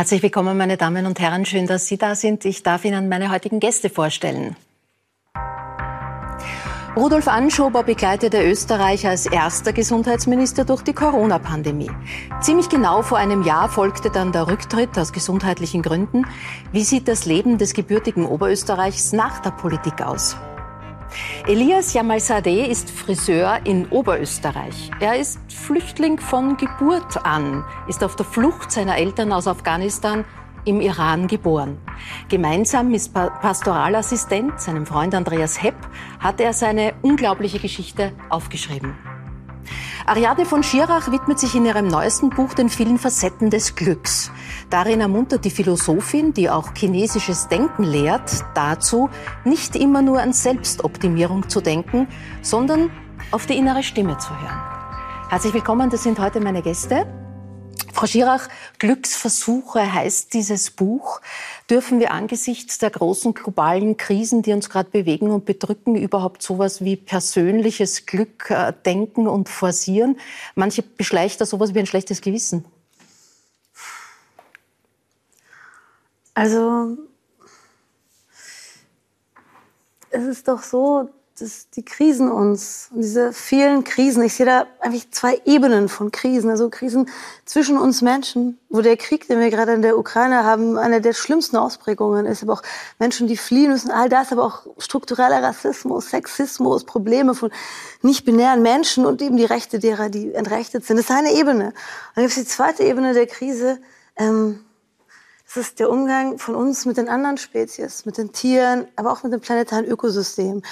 Herzlich willkommen, meine Damen und Herren. Schön, dass Sie da sind. Ich darf Ihnen meine heutigen Gäste vorstellen. Rudolf Anschober begleitete Österreich als erster Gesundheitsminister durch die Corona-Pandemie. Ziemlich genau vor einem Jahr folgte dann der Rücktritt aus gesundheitlichen Gründen. Wie sieht das Leben des gebürtigen Oberösterreichs nach der Politik aus? Elias Jamalsadeh ist Friseur in Oberösterreich. Er ist Flüchtling von Geburt an, ist auf der Flucht seiner Eltern aus Afghanistan im Iran geboren. Gemeinsam mit Pastoralassistent, seinem Freund Andreas Hepp, hat er seine unglaubliche Geschichte aufgeschrieben. Ariadne von Schirach widmet sich in ihrem neuesten Buch den vielen Facetten des Glücks. Darin ermuntert die Philosophin, die auch chinesisches Denken lehrt, dazu, nicht immer nur an Selbstoptimierung zu denken, sondern auf die innere Stimme zu hören. Herzlich willkommen, das sind heute meine Gäste. Frau Schirach, Glücksversuche heißt dieses Buch. Dürfen wir angesichts der großen globalen Krisen, die uns gerade bewegen und bedrücken, überhaupt sowas wie persönliches Glück äh, denken und forcieren? Manche beschleicht da sowas wie ein schlechtes Gewissen. Also, es ist doch so, das, die Krisen uns diese vielen Krisen, ich sehe da eigentlich zwei Ebenen von Krisen, also Krisen zwischen uns Menschen, wo der Krieg, den wir gerade in der Ukraine haben, eine der schlimmsten Ausprägungen ist, aber auch Menschen, die fliehen müssen, all das, aber auch struktureller Rassismus, Sexismus, Probleme von nicht-binären Menschen und eben die Rechte derer, die entrechtet sind. Das ist eine Ebene. Und dann gibt es die zweite Ebene der Krise, ähm, das ist der Umgang von uns mit den anderen Spezies, mit den Tieren, aber auch mit dem planetaren Ökosystem.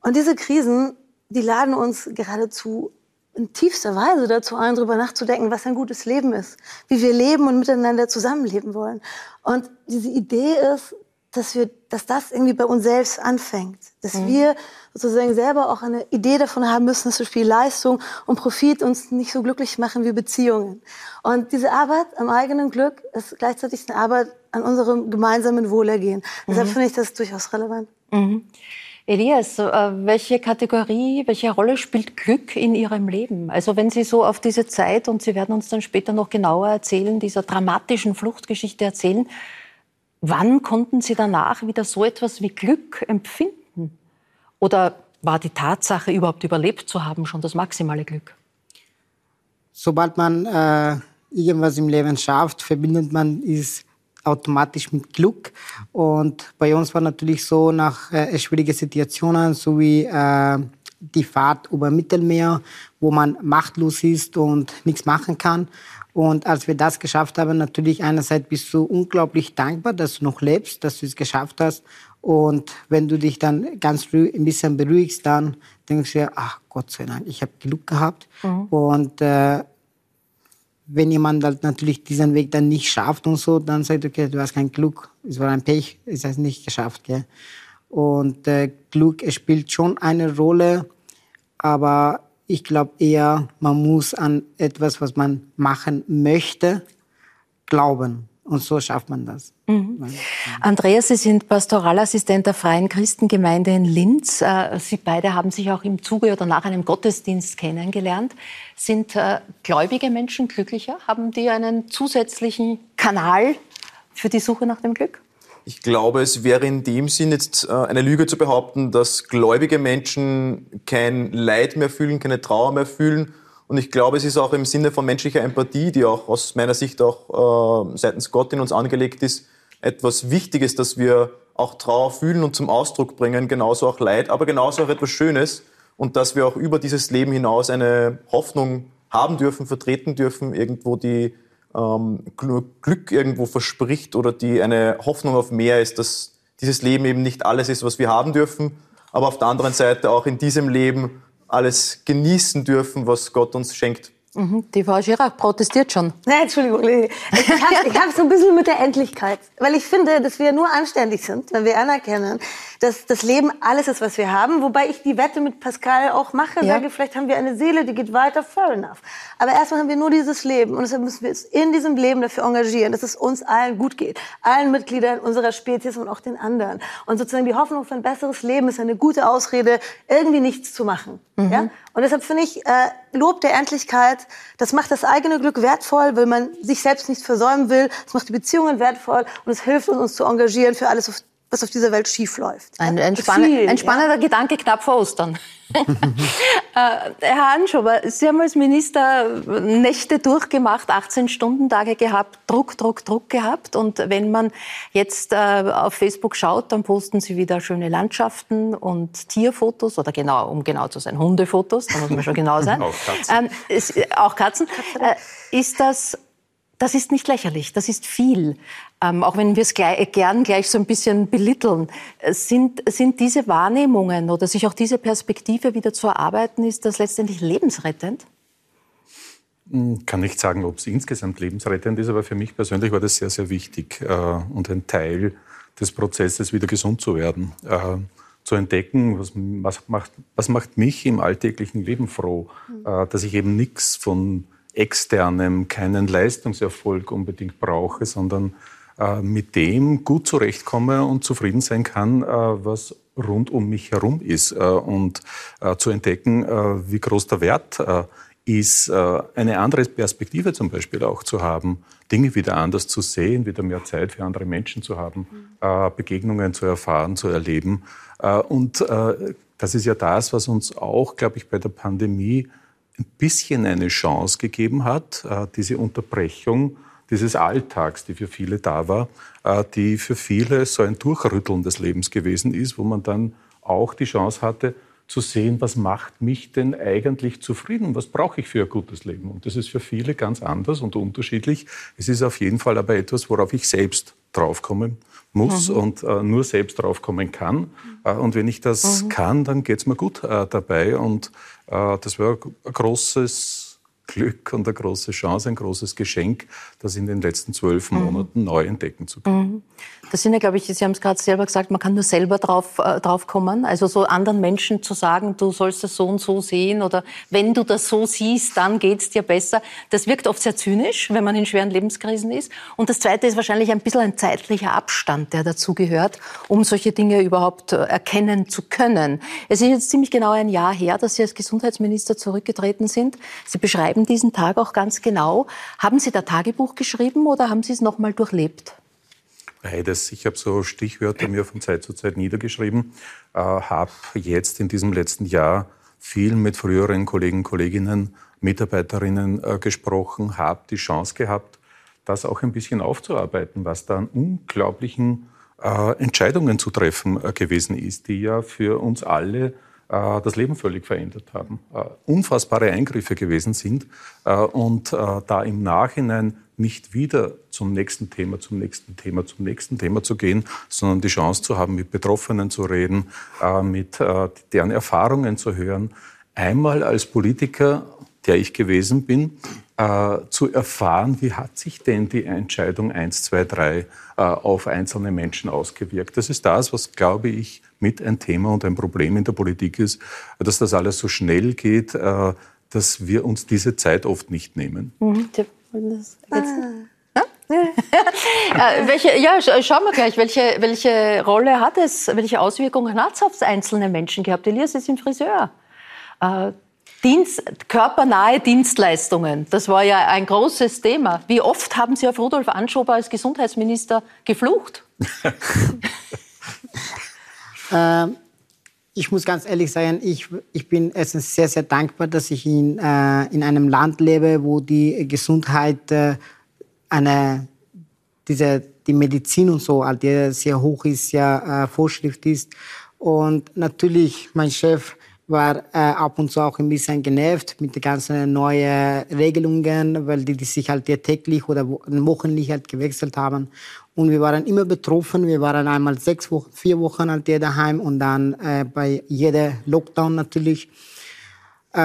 Und diese Krisen, die laden uns geradezu in tiefster Weise dazu ein, darüber nachzudenken, was ein gutes Leben ist, wie wir leben und miteinander zusammenleben wollen. Und diese Idee ist, dass wir, dass das irgendwie bei uns selbst anfängt, dass mhm. wir sozusagen selber auch eine Idee davon haben müssen, dass so viel Leistung und Profit uns nicht so glücklich machen wie Beziehungen. Und diese Arbeit am eigenen Glück ist gleichzeitig eine Arbeit an unserem gemeinsamen Wohlergehen. Mhm. Deshalb finde ich das durchaus relevant. Mhm. Elias, äh, welche Kategorie, welche Rolle spielt Glück in Ihrem Leben? Also wenn Sie so auf diese Zeit, und Sie werden uns dann später noch genauer erzählen, dieser dramatischen Fluchtgeschichte erzählen, wann konnten Sie danach wieder so etwas wie Glück empfinden? Oder war die Tatsache, überhaupt überlebt zu haben, schon das maximale Glück? Sobald man äh, irgendwas im Leben schafft, verbindet man es automatisch mit Glück. Und bei uns war natürlich so, nach äh, schwierigen Situationen, so wie äh, die Fahrt über Mittelmeer, wo man machtlos ist und nichts machen kann. Und als wir das geschafft haben, natürlich einerseits bist du unglaublich dankbar, dass du noch lebst, dass du es geschafft hast. Und wenn du dich dann ganz früh ein bisschen beruhigst, dann denkst du dir, ach Gott sei Dank, ich habe Glück gehabt. Mhm. Und äh, wenn jemand halt natürlich diesen Weg dann nicht schafft und so, dann sagt, okay, du hast kein Glück, es war ein Pech, es hast nicht geschafft. Gell? Und äh, Glück spielt schon eine Rolle, aber ich glaube eher, man muss an etwas, was man machen möchte, glauben. Und so schafft man das. Mhm. Andreas, Sie sind Pastoralassistent der Freien Christengemeinde in Linz. Äh, Sie beide haben sich auch im Zuge oder nach einem Gottesdienst kennengelernt. Sind äh, gläubige Menschen glücklicher? Haben die einen zusätzlichen Kanal für die Suche nach dem Glück? Ich glaube, es wäre in dem Sinn jetzt äh, eine Lüge zu behaupten, dass gläubige Menschen kein Leid mehr fühlen, keine Trauer mehr fühlen. Und ich glaube, es ist auch im Sinne von menschlicher Empathie, die auch aus meiner Sicht auch äh, seitens Gott in uns angelegt ist, etwas Wichtiges, dass wir auch Trauer fühlen und zum Ausdruck bringen, genauso auch Leid, aber genauso auch etwas Schönes. Und dass wir auch über dieses Leben hinaus eine Hoffnung haben dürfen, vertreten dürfen, irgendwo die ähm, Glück irgendwo verspricht oder die eine Hoffnung auf mehr ist, dass dieses Leben eben nicht alles ist, was wir haben dürfen, aber auf der anderen Seite auch in diesem Leben alles genießen dürfen, was Gott uns schenkt. Mhm. Die Frau Schirach protestiert schon. Nein, Entschuldigung. Ich habe hab so ein bisschen mit der Endlichkeit. Weil ich finde, dass wir nur anständig sind, wenn wir anerkennen, dass das Leben alles ist, was wir haben. Wobei ich die Wette mit Pascal auch mache. Ja. Sage, vielleicht haben wir eine Seele, die geht weiter, fair enough. Aber erstmal haben wir nur dieses Leben. Und deshalb müssen wir uns in diesem Leben dafür engagieren, dass es uns allen gut geht. Allen Mitgliedern unserer Spezies und auch den anderen. Und sozusagen die Hoffnung für ein besseres Leben ist eine gute Ausrede, irgendwie nichts zu machen. Mhm. Ja? Und deshalb finde ich, äh, Lob der Endlichkeit Das macht das eigene Glück wertvoll, weil man sich selbst nicht versäumen will. Das macht die Beziehungen wertvoll und es hilft uns, uns zu engagieren für alles, was auf dieser Welt schief läuft. Ein, ein, spann viel, ein spannender ja. Gedanke knapp vor Ostern. äh, Herr Anschober, Sie haben als Minister Nächte durchgemacht, 18-Stunden-Tage gehabt, Druck, Druck, Druck gehabt. Und wenn man jetzt äh, auf Facebook schaut, dann posten Sie wieder schöne Landschaften und Tierfotos oder genau, um genau zu sein, Hundefotos, da muss man schon genau sein. auch Katzen. Ähm, ist, auch Katzen. Äh, ist das das ist nicht lächerlich, das ist viel. Ähm, auch wenn wir es gern gleich so ein bisschen belitteln. Sind, sind diese Wahrnehmungen oder sich auch diese Perspektive wieder zu erarbeiten, ist das letztendlich lebensrettend? Hm, kann nicht sagen, ob es insgesamt lebensrettend ist, aber für mich persönlich war das sehr, sehr wichtig äh, und ein Teil des Prozesses, wieder gesund zu werden. Äh, zu entdecken, was, was, macht, was macht mich im alltäglichen Leben froh, mhm. äh, dass ich eben nichts von externem, keinen Leistungserfolg unbedingt brauche, sondern äh, mit dem gut zurechtkomme und zufrieden sein kann, äh, was rund um mich herum ist. Äh, und äh, zu entdecken, äh, wie groß der Wert äh, ist, eine andere Perspektive zum Beispiel auch zu haben, Dinge wieder anders zu sehen, wieder mehr Zeit für andere Menschen zu haben, Begegnungen zu erfahren, zu erleben. Und das ist ja das, was uns auch, glaube ich, bei der Pandemie ein bisschen eine Chance gegeben hat, äh, diese Unterbrechung dieses Alltags, die für viele da war, äh, die für viele so ein Durchrütteln des Lebens gewesen ist, wo man dann auch die Chance hatte, zu sehen, was macht mich denn eigentlich zufrieden, was brauche ich für ein gutes Leben. Und das ist für viele ganz anders und unterschiedlich. Es ist auf jeden Fall aber etwas, worauf ich selbst draufkommen muss mhm. und äh, nur selbst draufkommen kann. Äh, und wenn ich das mhm. kann, dann geht es mir gut äh, dabei. Und das wäre ein großes Glück und eine große Chance, ein großes Geschenk, das in den letzten zwölf mhm. Monaten mhm. neu entdecken zu können. Mhm. Das sind ja, glaube ich, Sie haben es gerade selber gesagt, man kann nur selber drauf, äh, drauf kommen. Also so anderen Menschen zu sagen, du sollst das so und so sehen oder wenn du das so siehst, dann geht's dir besser. Das wirkt oft sehr zynisch, wenn man in schweren Lebenskrisen ist. Und das Zweite ist wahrscheinlich ein bisschen ein zeitlicher Abstand, der dazu gehört, um solche Dinge überhaupt äh, erkennen zu können. Es ist jetzt ziemlich genau ein Jahr her, dass Sie als Gesundheitsminister zurückgetreten sind. Sie beschreiben diesen Tag auch ganz genau. Haben Sie da Tagebuch geschrieben oder haben Sie es nochmal durchlebt? Beides. Ich habe so Stichwörter mir von Zeit zu Zeit niedergeschrieben, äh, habe jetzt in diesem letzten Jahr viel mit früheren Kollegen, Kolleginnen, Mitarbeiterinnen äh, gesprochen, habe die Chance gehabt, das auch ein bisschen aufzuarbeiten, was da an unglaublichen äh, Entscheidungen zu treffen äh, gewesen ist, die ja für uns alle das Leben völlig verändert haben, äh, unfassbare Eingriffe gewesen sind und da im Nachhinein nicht wieder zum nächsten Thema, zum nächsten Thema, zum nächsten Thema zu gehen, sondern die Chance zu haben, mit Betroffenen zu reden, äh, mit äh, deren Erfahrungen zu hören. Einmal als Politiker, der ich gewesen bin, äh, zu erfahren, wie hat sich denn die Entscheidung 1, 2, 3 auf einzelne Menschen ausgewirkt. Das ist das, was, glaube ich, mit ein Thema und ein Problem in der Politik ist, dass das alles so schnell geht, dass wir uns diese Zeit oft nicht nehmen. Mhm. Ah. äh, welche, ja, schauen wir gleich, welche, welche Rolle hat es, welche Auswirkungen hat es auf einzelne Menschen gehabt? Elias ist ein Friseur. Äh, Dienst, körpernahe Dienstleistungen, das war ja ein großes Thema. Wie oft haben Sie auf Rudolf Anschober als Gesundheitsminister geflucht? ähm, ich muss ganz ehrlich sagen, ich, ich bin erstens sehr, sehr dankbar, dass ich in, äh, in einem Land lebe, wo die Gesundheit äh, eine, diese, die Medizin und so, die sehr hoch ist, ja äh, Vorschrift ist. Und natürlich, mein Chef war äh, ab und zu auch ein bisschen genervt mit den ganzen neuen Regelungen, weil die, die sich halt täglich oder wochenlich halt gewechselt haben. Und wir waren immer betroffen. Wir waren einmal sechs Wochen, vier Wochen halt daheim und dann äh, bei jeder Lockdown natürlich. Äh,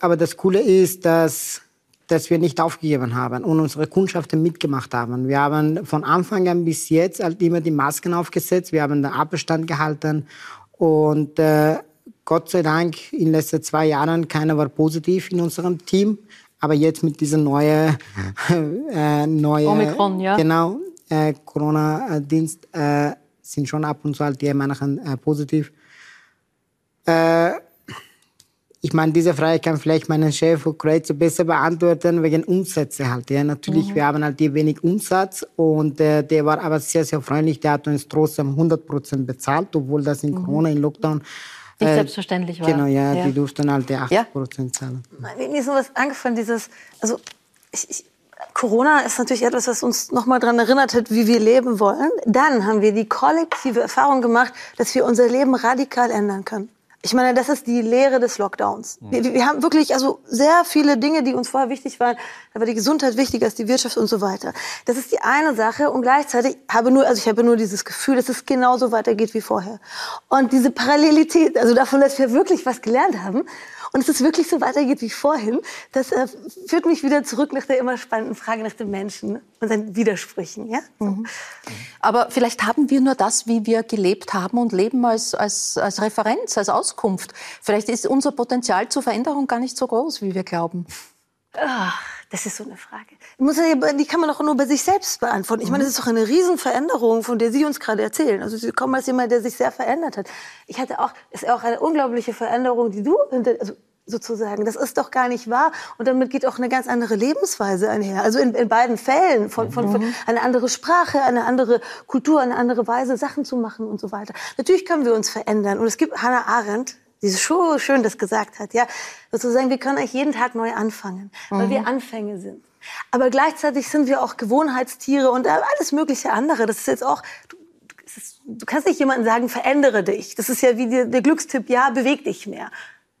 aber das Coole ist, dass, dass wir nicht aufgegeben haben und unsere Kundschaften mitgemacht haben. Wir haben von Anfang an bis jetzt halt immer die Masken aufgesetzt. Wir haben den Abstand gehalten und äh, Gott sei Dank in den letzten zwei Jahren keiner war positiv in unserem Team. Aber jetzt mit dieser neuen, äh, neue, Omikron, ja. Genau, Corona-Dienst äh, sind schon ab und zu halt die manchen äh, positiv. Äh, ich meine, diese Frage kann vielleicht mein Chef Kreuz besser beantworten, wegen Umsätze halt. Ja, natürlich, mhm. wir haben halt hier wenig Umsatz und äh, der war aber sehr, sehr freundlich. Der hat uns trotzdem 100 Prozent bezahlt, obwohl das in mhm. Corona, in Lockdown nicht äh, selbstverständlich war. Genau, ja, ja, die durften halt die 80 Prozent ja. zahlen. Mir ist sowas angefallen, dieses, also ich, ich, Corona ist natürlich etwas, was uns nochmal daran erinnert hat, wie wir leben wollen. Dann haben wir die kollektive Erfahrung gemacht, dass wir unser Leben radikal ändern können. Ich meine, das ist die Lehre des Lockdowns. Mhm. Wir, wir, haben wirklich also sehr viele Dinge, die uns vorher wichtig waren. Da war die Gesundheit wichtiger als die Wirtschaft und so weiter. Das ist die eine Sache und gleichzeitig habe nur, also ich habe nur dieses Gefühl, dass es genauso weitergeht wie vorher. Und diese Parallelität, also davon, dass wir wirklich was gelernt haben und es wirklich so weitergeht wie vorhin, das äh, führt mich wieder zurück nach der immer spannenden Frage nach dem Menschen und seinen Widersprüchen. Ja? Mhm. Aber vielleicht haben wir nur das, wie wir gelebt haben und leben als, als, als Referenz, als Auskunft. Vielleicht ist unser Potenzial zur Veränderung gar nicht so groß, wie wir glauben. Ach, das ist so eine Frage. Die kann man doch nur bei sich selbst beantworten. Ich meine, das ist doch eine Riesenveränderung, von der Sie uns gerade erzählen. Also Sie kommen als jemand, der sich sehr verändert hat. Ich hatte auch, ist auch eine unglaubliche Veränderung, die du, also sozusagen. Das ist doch gar nicht wahr. Und damit geht auch eine ganz andere Lebensweise einher. Also in, in beiden Fällen von, von, von mhm. eine andere Sprache, eine andere Kultur, eine andere Weise, Sachen zu machen und so weiter. Natürlich können wir uns verändern. Und es gibt Hannah Arendt, die so schön das gesagt hat, ja, sozusagen, wir können eigentlich jeden Tag neu anfangen, weil mhm. wir Anfänge sind. Aber gleichzeitig sind wir auch Gewohnheitstiere und alles mögliche andere. Das ist jetzt auch, du, ist, du kannst nicht jemandem sagen, verändere dich. Das ist ja wie der, der Glückstipp, ja, beweg dich mehr.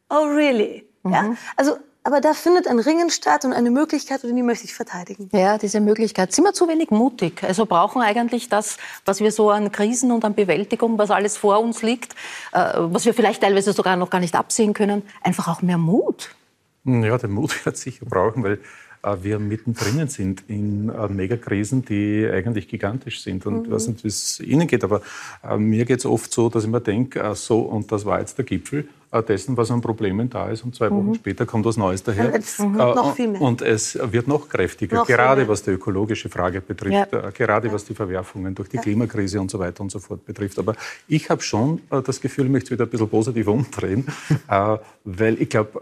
Oh, really? Mhm. Ja? Also aber da findet ein Ringen statt und eine Möglichkeit, und die möchte ich verteidigen. Ja, diese Möglichkeit. Sind wir zu wenig mutig? Also brauchen eigentlich das, was wir so an Krisen und an Bewältigung, was alles vor uns liegt, äh, was wir vielleicht teilweise sogar noch gar nicht absehen können, einfach auch mehr Mut? Ja, den Mut wird sicher brauchen, weil äh, wir mittendrin sind in äh, Megakrisen, die eigentlich gigantisch sind. Und mhm. ich weiß nicht, wie es Ihnen geht, aber äh, mir geht es oft so, dass ich mir denke, so, und das war jetzt der Gipfel dessen, was an Problemen da ist. Und zwei Wochen mhm. später kommt was Neues daher. Mhm. Äh, noch viel mehr. Und es wird noch kräftiger, noch gerade was die ökologische Frage betrifft, ja. äh, gerade ja. was die Verwerfungen durch die ja. Klimakrise und so weiter und so fort betrifft. Aber ich habe schon äh, das Gefühl, ich möchte es wieder ein bisschen positiv umdrehen, äh, weil ich glaube,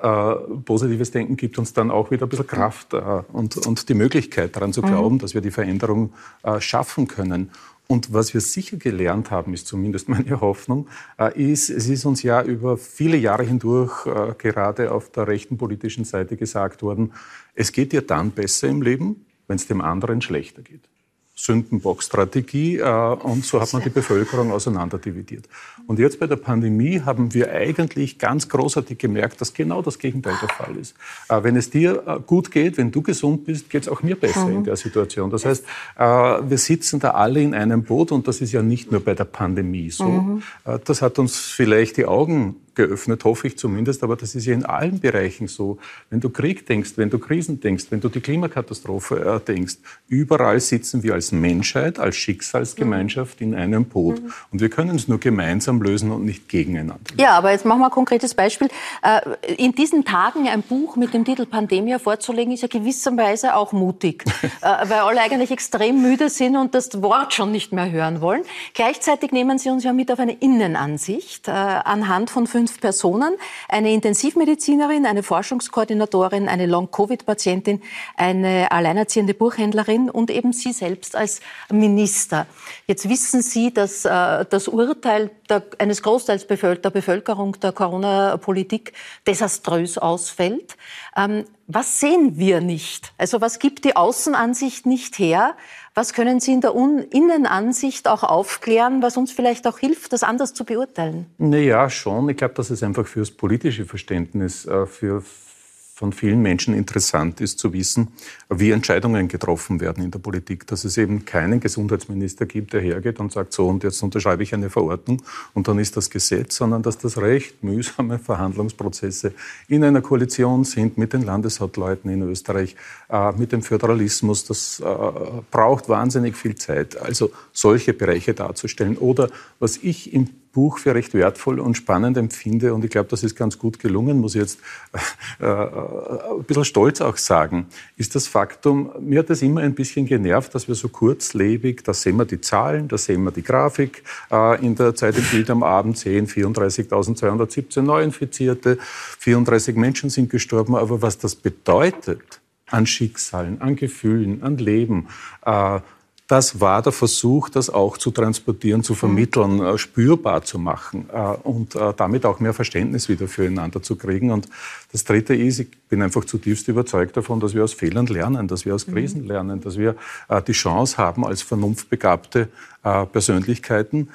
äh, positives Denken gibt uns dann auch wieder ein bisschen Kraft äh, und, und die Möglichkeit daran zu mhm. glauben, mhm. dass wir die Veränderung schaffen können. Und was wir sicher gelernt haben, ist zumindest meine Hoffnung, äh, ist, es ist uns ja über viele Jahre hindurch äh, gerade auf der rechten politischen Seite gesagt worden, es geht dir dann besser im Leben, wenn es dem anderen schlechter geht. Sündenbock-Strategie äh, und so hat man die Bevölkerung auseinanderdividiert. Und jetzt bei der Pandemie haben wir eigentlich ganz großartig gemerkt, dass genau das Gegenteil der Fall ist. Äh, wenn es dir äh, gut geht, wenn du gesund bist, geht es auch mir besser mhm. in der Situation. Das heißt, wir sitzen da alle in einem Boot und das ist ja nicht nur bei der Pandemie so. Mhm. Das hat uns vielleicht die Augen geöffnet, hoffe ich zumindest. Aber das ist ja in allen Bereichen so. Wenn du Krieg denkst, wenn du Krisen denkst, wenn du die Klimakatastrophe äh, denkst, überall sitzen wir als Menschheit, als Schicksalsgemeinschaft in einem Boot. Mhm. Und wir können es nur gemeinsam lösen und nicht gegeneinander. Ja, aber jetzt machen wir ein konkretes Beispiel. Äh, in diesen Tagen ein Buch mit dem Titel Pandemia vorzulegen, ist ja gewisserweise auch mutig, äh, weil alle eigentlich extrem müde sind und das Wort schon nicht mehr hören wollen. Gleichzeitig nehmen Sie uns ja mit auf eine Innenansicht anhand von fünf fünf Personen, eine Intensivmedizinerin, eine Forschungskoordinatorin, eine Long-Covid-Patientin, eine alleinerziehende Buchhändlerin und eben Sie selbst als Minister. Jetzt wissen Sie, dass äh, das Urteil der, eines Großteils der Bevölkerung der Corona-Politik desaströs ausfällt. Ähm, was sehen wir nicht? Also was gibt die Außenansicht nicht her? Was können Sie in der Innenansicht auch aufklären, was uns vielleicht auch hilft, das anders zu beurteilen? Naja, schon. Ich glaube, dass es einfach fürs politische Verständnis, äh, für von vielen Menschen interessant ist zu wissen, wie Entscheidungen getroffen werden in der Politik. Dass es eben keinen Gesundheitsminister gibt, der hergeht und sagt, so und jetzt unterschreibe ich eine Verordnung und dann ist das Gesetz, sondern dass das recht mühsame Verhandlungsprozesse in einer Koalition sind mit den Landeshauptleuten in Österreich, äh, mit dem Föderalismus. Das äh, braucht wahnsinnig viel Zeit. Also solche Bereiche darzustellen. Oder was ich im Buch für recht wertvoll und spannend empfinde, und ich glaube, das ist ganz gut gelungen, muss ich jetzt äh, äh, ein bisschen stolz auch sagen, ist das Faktum, mir hat es immer ein bisschen genervt, dass wir so kurzlebig, da sehen wir die Zahlen, da sehen wir die Grafik, äh, in der Zeit im Bild am Abend sehen 34.217 Neuinfizierte, 34 Menschen sind gestorben, aber was das bedeutet an Schicksalen, an Gefühlen, an Leben, äh, das war der Versuch, das auch zu transportieren, zu vermitteln, mhm. spürbar zu machen äh, und äh, damit auch mehr Verständnis wieder füreinander zu kriegen. Und das Dritte ist, ich bin einfach zutiefst überzeugt davon, dass wir aus Fehlern lernen, dass wir aus mhm. Krisen lernen, dass wir die Chance haben, als vernunftbegabte Persönlichkeiten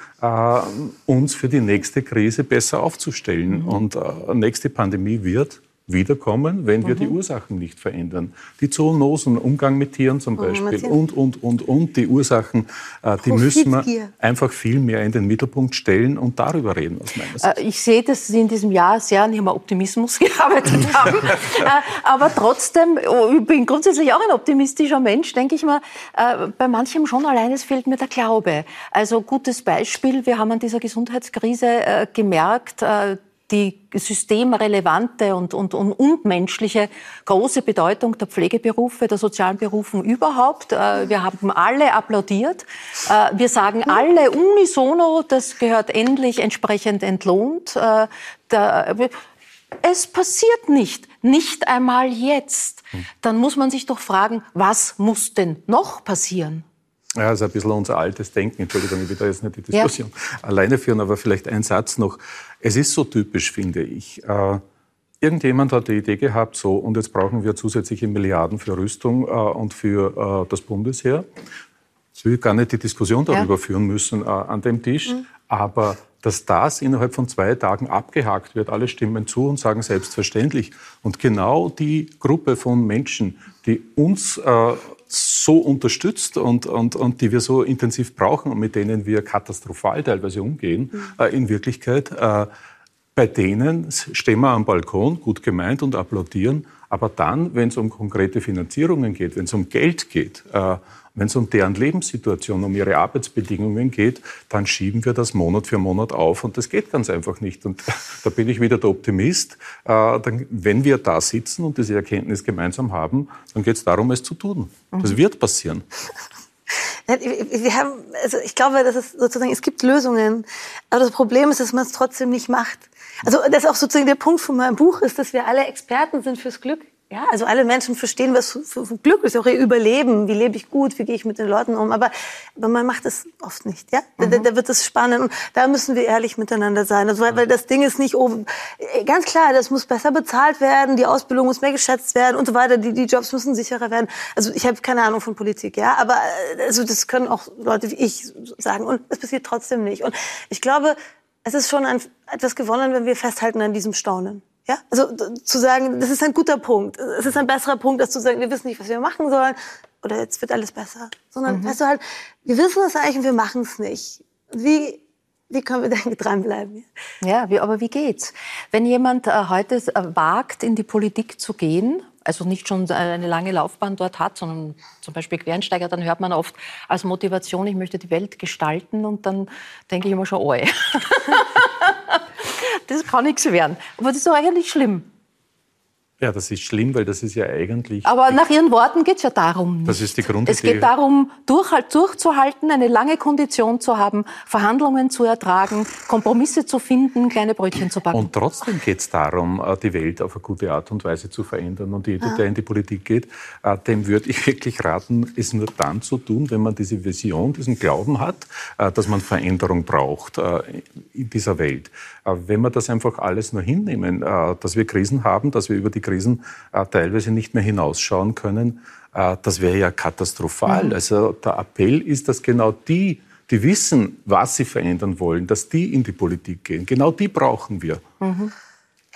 uns für die nächste Krise besser aufzustellen. Mhm. Und nächste Pandemie wird wiederkommen, wenn wir mhm. die Ursachen nicht verändern. Die Zoonosen, Umgang mit Tieren zum Beispiel oh, und, und, und, und die Ursachen, äh, die müssen wir einfach viel mehr in den Mittelpunkt stellen und darüber reden aus meiner Sicht. Äh, ich sehe, dass Sie in diesem Jahr sehr an Ihrem Optimismus gearbeitet haben. äh, aber trotzdem, oh, ich bin grundsätzlich auch ein optimistischer Mensch, denke ich mal, äh, bei manchem schon allein, es fehlt mir der Glaube. Also gutes Beispiel, wir haben an dieser Gesundheitskrise äh, gemerkt, äh, die systemrelevante und, und, und unmenschliche große Bedeutung der Pflegeberufe, der sozialen Berufen überhaupt. Äh, wir haben alle applaudiert. Äh, wir sagen alle unisono, das gehört endlich entsprechend entlohnt. Äh, es passiert nicht, nicht einmal jetzt. Dann muss man sich doch fragen, was muss denn noch passieren? Ja, das ist ein bisschen unser altes Denken. Entschuldigung, ich will da jetzt nicht die Diskussion ja. alleine führen, aber vielleicht ein Satz noch. Es ist so typisch, finde ich. Äh, irgendjemand hat die Idee gehabt, so, und jetzt brauchen wir zusätzliche Milliarden für Rüstung äh, und für äh, das Bundesheer. Ich will gar nicht die Diskussion darüber ja. führen müssen an dem Tisch, mhm. aber dass das innerhalb von zwei Tagen abgehakt wird. Alle stimmen zu und sagen selbstverständlich. Und genau die Gruppe von Menschen, die uns äh, so unterstützt und, und, und die wir so intensiv brauchen und mit denen wir katastrophal teilweise umgehen, mhm. äh, in Wirklichkeit, äh, bei denen stehen wir am Balkon, gut gemeint und applaudieren, aber dann, wenn es um konkrete Finanzierungen geht, wenn es um Geld geht, äh, wenn es um deren Lebenssituation, um ihre Arbeitsbedingungen geht, dann schieben wir das Monat für Monat auf und das geht ganz einfach nicht. Und da bin ich wieder der Optimist. Äh, wenn wir da sitzen und diese Erkenntnis gemeinsam haben, dann geht es darum, es zu tun. Das mhm. wird passieren. Wir haben, also ich glaube, dass es sozusagen, es gibt Lösungen, aber das Problem ist, dass man es trotzdem nicht macht. Also das ist auch sozusagen der Punkt von meinem Buch ist, dass wir alle Experten sind fürs Glück. Ja, also alle Menschen verstehen, was Glück ist, auch ihr Überleben. Wie lebe ich gut? Wie gehe ich mit den Leuten um? Aber, aber man macht es oft nicht. Ja, mhm. da, da, wird es spannend und da müssen wir ehrlich miteinander sein. Also, weil, weil das Ding ist nicht oh, ganz klar, das muss besser bezahlt werden, die Ausbildung muss mehr geschätzt werden und so weiter. Die, die Jobs müssen sicherer werden. Also ich habe keine Ahnung von Politik, ja, aber also das können auch Leute wie ich sagen und es passiert trotzdem nicht. Und ich glaube, es ist schon ein, etwas gewonnen, wenn wir festhalten an diesem Staunen. Ja, also zu sagen, das ist ein guter Punkt. Es ist ein besserer Punkt, als zu sagen, wir wissen nicht, was wir machen sollen oder jetzt wird alles besser. Sondern, mhm. weißt du halt, wir wissen es eigentlich und wir machen es nicht. Wie, wie können wir da dranbleiben? Ja, wie, aber wie geht's? Wenn jemand äh, heute äh, wagt, in die Politik zu gehen, also nicht schon eine lange Laufbahn dort hat, sondern zum Beispiel Quereinsteiger, dann hört man oft als Motivation, ich möchte die Welt gestalten und dann denke ich immer schon, oi. das kann nichts werden. Aber das ist doch eigentlich schlimm. Ja, das ist schlimm, weil das ist ja eigentlich. Aber nach Ihren Worten geht es ja darum. Das ist die Grundidee. Es geht darum, durch, durchzuhalten, eine lange Kondition zu haben, Verhandlungen zu ertragen, Kompromisse zu finden, kleine Brötchen zu backen. Und trotzdem geht es darum, äh, die Welt auf eine gute Art und Weise zu verändern. Und jeder, ah. der in die Politik geht, äh, dem würde ich wirklich raten, es nur dann zu tun, wenn man diese Vision, diesen Glauben hat, äh, dass man Veränderung braucht in dieser Welt. Wenn wir das einfach alles nur hinnehmen, dass wir Krisen haben, dass wir über die Krisen äh, teilweise nicht mehr hinausschauen können, äh, das wäre ja katastrophal. Mhm. Also der Appell ist, dass genau die, die wissen, was sie verändern wollen, dass die in die Politik gehen. Genau die brauchen wir. Mhm.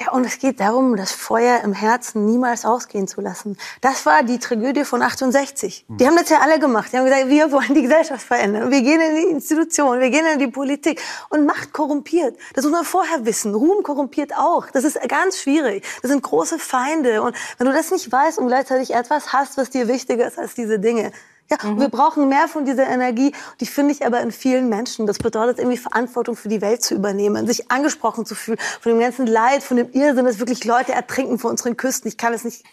Ja, und es geht darum, das Feuer im Herzen niemals ausgehen zu lassen. Das war die Tragödie von 68. Die haben das ja alle gemacht. Die haben gesagt, wir wollen die Gesellschaft verändern. Wir gehen in die Institutionen, wir gehen in die Politik. Und Macht korrumpiert. Das muss man vorher wissen. Ruhm korrumpiert auch. Das ist ganz schwierig. Das sind große Feinde. Und wenn du das nicht weißt und gleichzeitig etwas hast, was dir wichtiger ist als diese Dinge, Ja, mhm. wir brauchen mehr von dieser Energie. Die finde ich aber in vielen Menschen. Das bedeutet irgendwie Verantwortung für die Welt zu übernehmen, sich angesprochen zu fühlen von dem ganzen Leid, von dem Irrsinn, dass wirklich Leute ertrinken vor unseren Küsten. Ich kann es nicht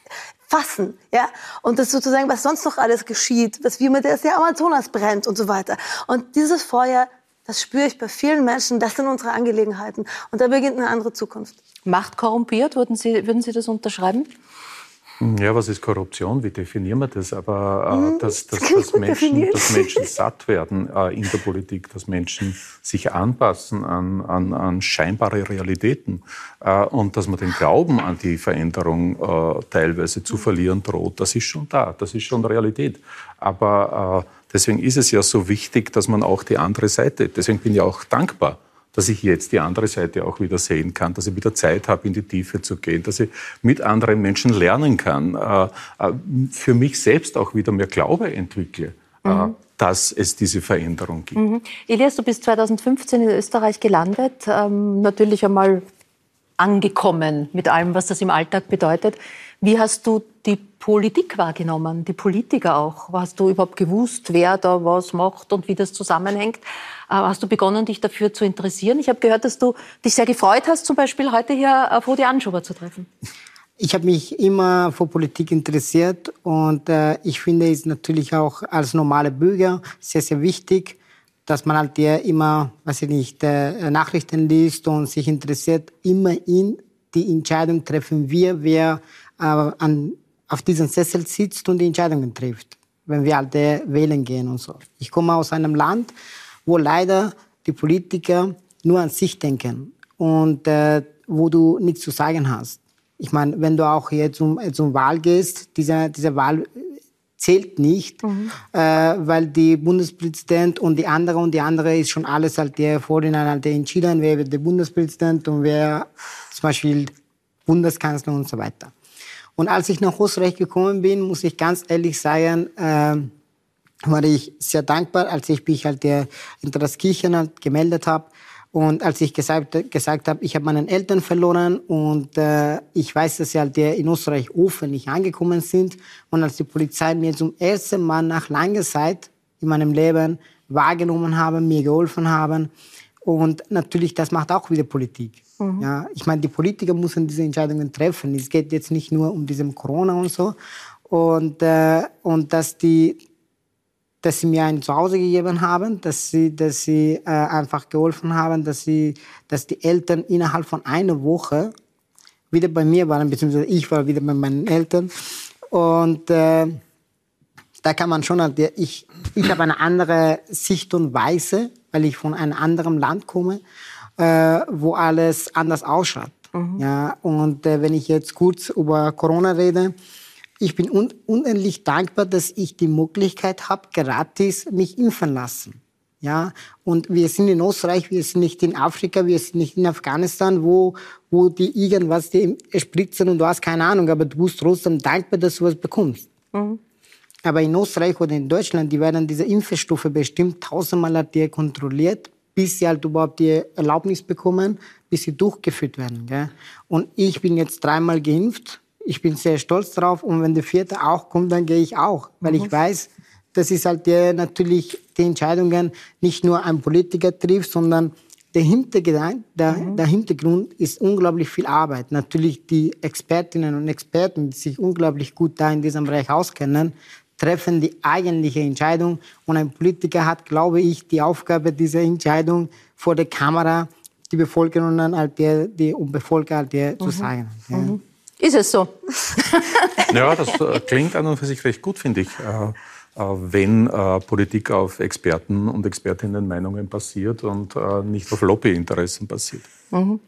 fassen, ja. Und das sozusagen, was sonst noch alles geschieht, was wie mit der, der Amazonas brennt und so weiter. Und dieses Feuer, das spüre ich bei vielen Menschen. Das sind unsere Angelegenheiten. Und da beginnt eine andere Zukunft. Macht korrumpiert, würden Sie, würden Sie das unterschreiben? Ja, was ist Korruption? Wie definieren wir das? Aber äh, mhm. dass, dass, dass, Menschen, dass Menschen satt werden äh, in der Politik, dass Menschen sich anpassen an, an, an scheinbare Realitäten äh, und dass man den Glauben an die Veränderung äh, teilweise zu verlieren droht, das ist schon da, das ist schon Realität. Aber äh, deswegen ist es ja so wichtig, dass man auch die andere Seite, deswegen bin ich auch dankbar dass ich jetzt die andere Seite auch wieder sehen kann, dass ich wieder Zeit habe, in die Tiefe zu gehen, dass ich mit anderen Menschen lernen kann, äh, äh, für mich selbst auch wieder mehr Glaube entwickle. Äh, mhm. dass es diese Veränderung gibt. Mhm. Elias, du bist 2015 in Österreich gelandet, ähm, natürlich einmal angekommen mit allem, was das im Alltag bedeutet. Wie hast du die Politik wahrgenommen, die Politiker auch? Hast du überhaupt gewusst, wer da was macht und wie das zusammenhängt? Äh, hast du begonnen, dich dafür zu interessieren? Ich habe gehört, dass du dich sehr gefreut hast, zum Beispiel heute hier auf Rudi Anschober zu treffen. Ich habe mich immer für Politik interessiert und äh, ich finde es natürlich auch als normale Bürger sehr, sehr wichtig, dass man halt ja immer, weiß ich nicht, äh, Nachrichten liest und sich interessiert. Immerhin die Entscheidung treffen wir, wer äh, an, auf diesem Sessel sitzt und die Entscheidungen trifft, wenn wir halt wählen gehen und so. Ich komme aus einem Land, wo leider die Politiker nur an sich denken und äh, wo du nichts zu sagen hast. Ich meine, wenn du auch hier zum, äh, zum Wahl gehst, diese, diese Wahl zählt nicht, mhm. äh, weil die Bundespräsident und die andere und die andere ist schon alles halt der Vorhinein halt entschieden, wer wird der Bundespräsident und wer zum Beispiel Bundeskanzler und so weiter. Und als ich nach Österreich gekommen bin, muss ich ganz ehrlich sagen, äh, war ich sehr dankbar, als ich mich halt der, in das Kirchen halt gemeldet habe. Und als ich gesagt, gesagt habe, ich habe meinen Eltern verloren und äh, ich weiß, dass sie halt in Österreich offen nicht angekommen sind. Und als die Polizei mir zum ersten Mal nach langer Zeit in meinem Leben wahrgenommen haben, mir geholfen haben. Und natürlich, das macht auch wieder Politik. Mhm. Ja, ich meine, die Politiker müssen diese Entscheidungen treffen. Es geht jetzt nicht nur um diesem Corona und so. Und, äh, und dass die dass sie mir ein Zuhause gegeben haben, dass sie, dass sie äh, einfach geholfen haben, dass sie, dass die Eltern innerhalb von einer Woche wieder bei mir waren, beziehungsweise ich war wieder bei meinen Eltern. Und äh, da kann man schon, ich, ich habe eine andere Sicht und Weise, weil ich von einem anderen Land komme, äh, wo alles anders ausschaut. Mhm. Ja, und äh, wenn ich jetzt kurz über Corona rede, ich bin un unendlich dankbar, dass ich die Möglichkeit habe, gratis mich impfen lassen. Ja, und wir sind in Österreich, wir sind nicht in Afrika, wir sind nicht in Afghanistan, wo, wo die irgendwas die spritzen und du hast keine Ahnung, aber du bist trotzdem dankbar, dass du was bekommst. Mhm. Aber in Österreich oder in Deutschland, die werden diese Impfstoffe bestimmt tausendmal kontrolliert, bis sie halt überhaupt die Erlaubnis bekommen, bis sie durchgeführt werden. Gell? Und ich bin jetzt dreimal geimpft ich bin sehr stolz drauf und wenn der vierte auch kommt, dann gehe ich auch, weil mhm. ich weiß, das ist halt der, natürlich die Entscheidungen nicht nur ein Politiker trifft, sondern der Hintergrund, der, mhm. der Hintergrund ist unglaublich viel Arbeit. Natürlich die Expertinnen und Experten, die sich unglaublich gut da in diesem Bereich auskennen, treffen die eigentliche Entscheidung. Und ein Politiker hat, glaube ich, die Aufgabe, diese Entscheidung vor der Kamera die Bevölkerung halt der, die Bevölkerung halt der mhm. zu sagen. Ja. Mhm. Ist es so? ja, das äh, klingt an und für sich recht gut, finde ich. Äh, äh, wenn Politik auf Experten und Expertinnen Meinungen basiert und nicht auf Lobbyinteressen basiert. Mhm.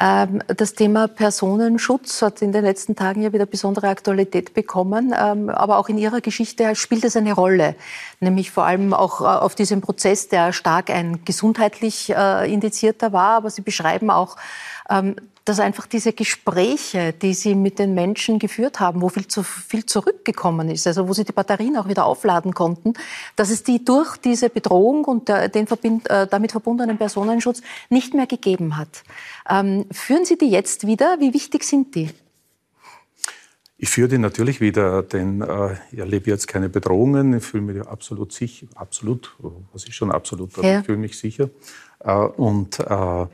Ähm, das Thema Personenschutz hat in den letzten Tagen ja wieder besondere Aktualität bekommen. Ähm, aber auch in Ihrer Geschichte spielt es eine Rolle. Nämlich vor allem auch auf diesem Prozess, der stark ein gesundheitlich indizierter war. Aber Sie beschreiben auch, ähm, dass einfach diese Gespräche, die Sie mit den Menschen geführt haben, wo viel zu viel zurückgekommen ist, also wo Sie die Batterien auch wieder aufladen konnten, dass es die durch diese Bedrohung und den äh, damit verbundenen Personenschutz nicht mehr gegeben hat. Ähm, führen Sie die jetzt wieder? Wie wichtig sind die? ich führe die natürlich wieder, denn äh, ich erlebe jetzt keine Bedrohungen, ich fühle mich absolut sicher, absolut, was ist schon absolut, ja. ich fühle mich sicher. Äh, und äh,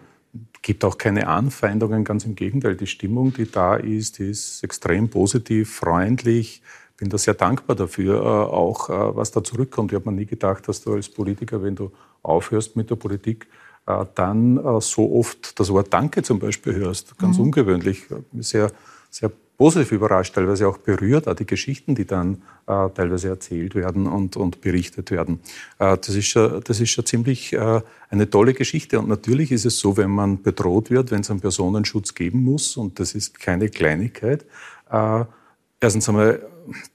gibt auch keine Anfeindungen, ganz im Gegenteil. Die Stimmung, die da ist, die ist extrem positiv, freundlich. Ich bin da sehr dankbar dafür, äh, auch äh, was da zurückkommt. Ich habe mir nie gedacht, dass du als Politiker, wenn du aufhörst mit der Politik, äh, dann so oft das Wort Danke zum Beispiel hörst. Ganz mhm. ungewöhnlich. Sehr, sehr positiv überrascht, teilweise auch berührt, auch die Geschichten, die dann äh, teilweise erzählt werden und, und berichtet werden. Äh, das, ist schon, das ist schon ziemlich äh, eine tolle Geschichte. Und natürlich ist es so, wenn man bedroht wird, wenn es einen Personenschutz geben muss, und das ist keine Kleinigkeit, äh, erstens einmal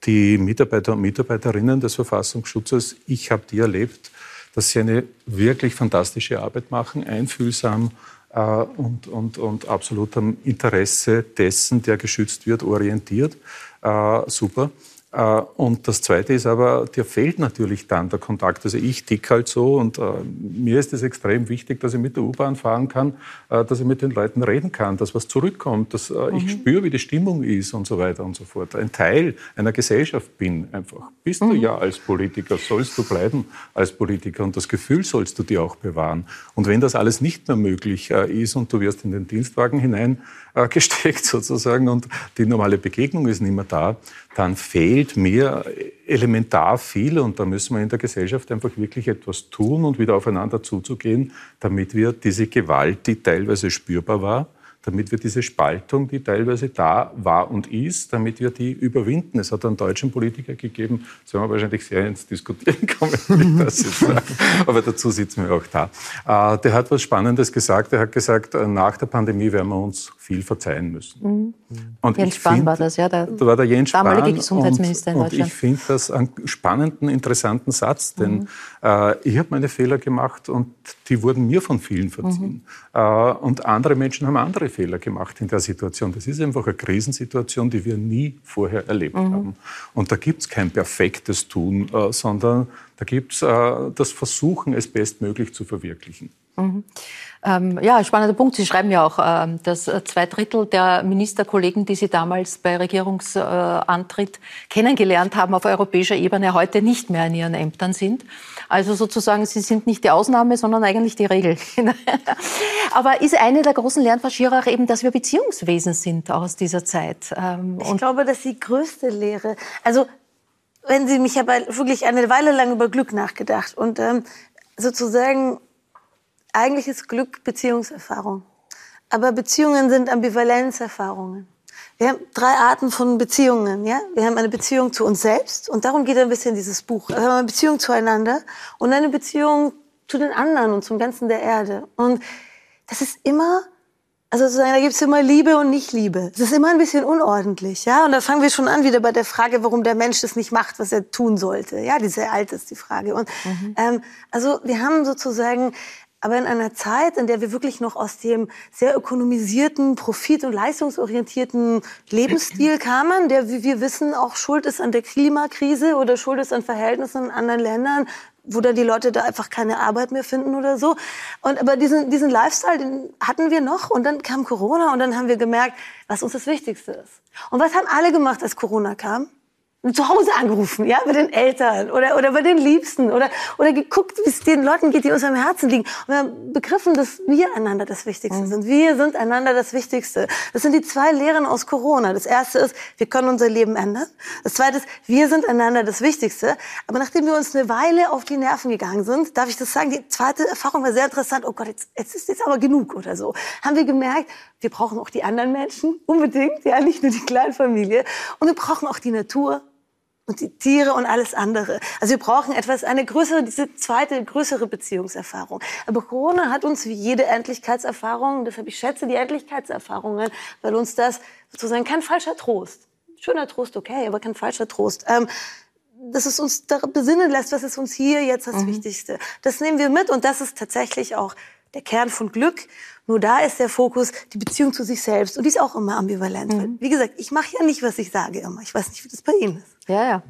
die Mitarbeiter und Mitarbeiterinnen des Verfassungsschutzes, ich habe die erlebt, dass sie eine wirklich fantastische Arbeit machen, einfühlsam, und, und, und absolut Interesse dessen, der geschützt wird, orientiert. Äh, super. Äh, und das Zweite ist aber, dir fehlt natürlich dann der Kontakt. Also ich tick halt so und äh, mir ist es extrem wichtig, dass ich mit der U-Bahn fahren kann, äh, dass ich mit den Leuten reden kann, dass was zurückkommt, dass äh, mhm. ich spüre, wie die Stimmung ist und so weiter und so fort. Ein Teil einer Gesellschaft bin einfach. Bist mhm. du ja als Politiker, sollst du bleiben als Politiker und das Gefühl sollst du dir auch bewahren. Und wenn das alles nicht mehr möglich ist und du wirst in den Dienstwagen hineingesteckt sozusagen und die normale Begegnung ist nicht mehr da, dann fehlt mir elementar viel und da müssen wir in der Gesellschaft einfach wirklich etwas tun und wieder aufeinander zuzugehen, damit wir diese Gewalt, die teilweise spürbar war, damit wir diese Spaltung, die teilweise da war und ist, damit wir die überwinden. Es hat einen deutschen Politiker gegeben, das werden wir wahrscheinlich sehr ins Diskutieren kommen, wenn das jetzt aber dazu sitzen wir auch da. Äh, der hat was Spannendes gesagt. Er hat gesagt, äh, nach der Pandemie werden wir uns viel verzeihen müssen. Mhm. Und Jens Spahn find, war das, ja, der da war der Jens damalige Spahn Gesundheitsminister und, in Deutschland. Und ich finde das einen spannenden, interessanten Satz, denn mhm. äh, ich habe meine Fehler gemacht und die wurden mir von vielen verziehen. Mhm. Äh, und andere Menschen haben andere Fehler gemacht in der Situation. Das ist einfach eine Krisensituation, die wir nie vorher erlebt mhm. haben. Und da gibt es kein perfektes Tun, äh, sondern da gibt es äh, das Versuchen, es bestmöglich zu verwirklichen. Ähm, ja, spannender Punkt. Sie schreiben ja auch, ähm, dass zwei Drittel der Ministerkollegen, die Sie damals bei Regierungsantritt kennengelernt haben auf europäischer Ebene, heute nicht mehr in ihren Ämtern sind. Also sozusagen, Sie sind nicht die Ausnahme, sondern eigentlich die Regel. Aber ist eine der großen Lernverschierer auch eben, dass wir Beziehungswesen sind aus dieser Zeit? Ähm, ich glaube, das ist die größte Lehre. Also wenn Sie mich aber wirklich eine Weile lang über Glück nachgedacht und ähm, sozusagen eigentlich ist Glück Beziehungserfahrung. Aber Beziehungen sind Ambivalenzerfahrungen. Wir haben drei Arten von Beziehungen. Ja? Wir haben eine Beziehung zu uns selbst und darum geht ein bisschen dieses Buch. Wir haben eine Beziehung zueinander und eine Beziehung zu den anderen und zum Ganzen der Erde. Und das ist immer, also sozusagen, da gibt es immer Liebe und Nicht-Liebe. Es ist immer ein bisschen unordentlich. Ja? Und da fangen wir schon an wieder bei der Frage, warum der Mensch das nicht macht, was er tun sollte. Ja, die sehr alt ist, die Frage. Und mhm. ähm, also wir haben sozusagen aber in einer Zeit, in der wir wirklich noch aus dem sehr ökonomisierten, profit- und leistungsorientierten Lebensstil kamen, der, wie wir wissen, auch schuld ist an der Klimakrise oder schuld ist an Verhältnissen in anderen Ländern, wo dann die Leute da einfach keine Arbeit mehr finden oder so. Und aber diesen, diesen Lifestyle, den hatten wir noch und dann kam Corona und dann haben wir gemerkt, was uns das Wichtigste ist. Und was haben alle gemacht, als Corona kam? Zu Hause angerufen, ja, bei den Eltern oder, oder bei den Liebsten oder, oder geguckt, wie es den Leuten geht, die uns am Herzen liegen. Und wir haben begriffen, dass wir einander das Wichtigste mhm. sind. Wir sind einander das Wichtigste. Das sind die zwei Lehren aus Corona. Das erste ist, wir können unser Leben ändern. Das zweite ist, wir sind einander das Wichtigste. Aber nachdem wir uns eine Weile auf die Nerven gegangen sind, darf ich das sagen, die zweite Erfahrung war sehr interessant. Oh Gott, jetzt, jetzt ist jetzt aber genug oder so. Haben wir gemerkt, wir brauchen auch die anderen Menschen unbedingt, ja, nicht nur die Kleinfamilie. Und wir brauchen auch die Natur und die Tiere und alles andere. Also wir brauchen etwas, eine größere, diese zweite, größere Beziehungserfahrung. Aber Corona hat uns wie jede Endlichkeitserfahrung, deshalb ich schätze die Endlichkeitserfahrungen, weil uns das sozusagen kein falscher Trost, schöner Trost, okay, aber kein falscher Trost, ähm, dass es uns besinnen lässt, was ist uns hier jetzt das mhm. Wichtigste. Das nehmen wir mit und das ist tatsächlich auch der Kern von Glück. Nur da ist der Fokus die Beziehung zu sich selbst und die ist auch immer ambivalent. Mhm. Wie gesagt, ich mache ja nicht, was ich sage immer. Ich weiß nicht, wie das bei Ihnen ist. Ja, ja.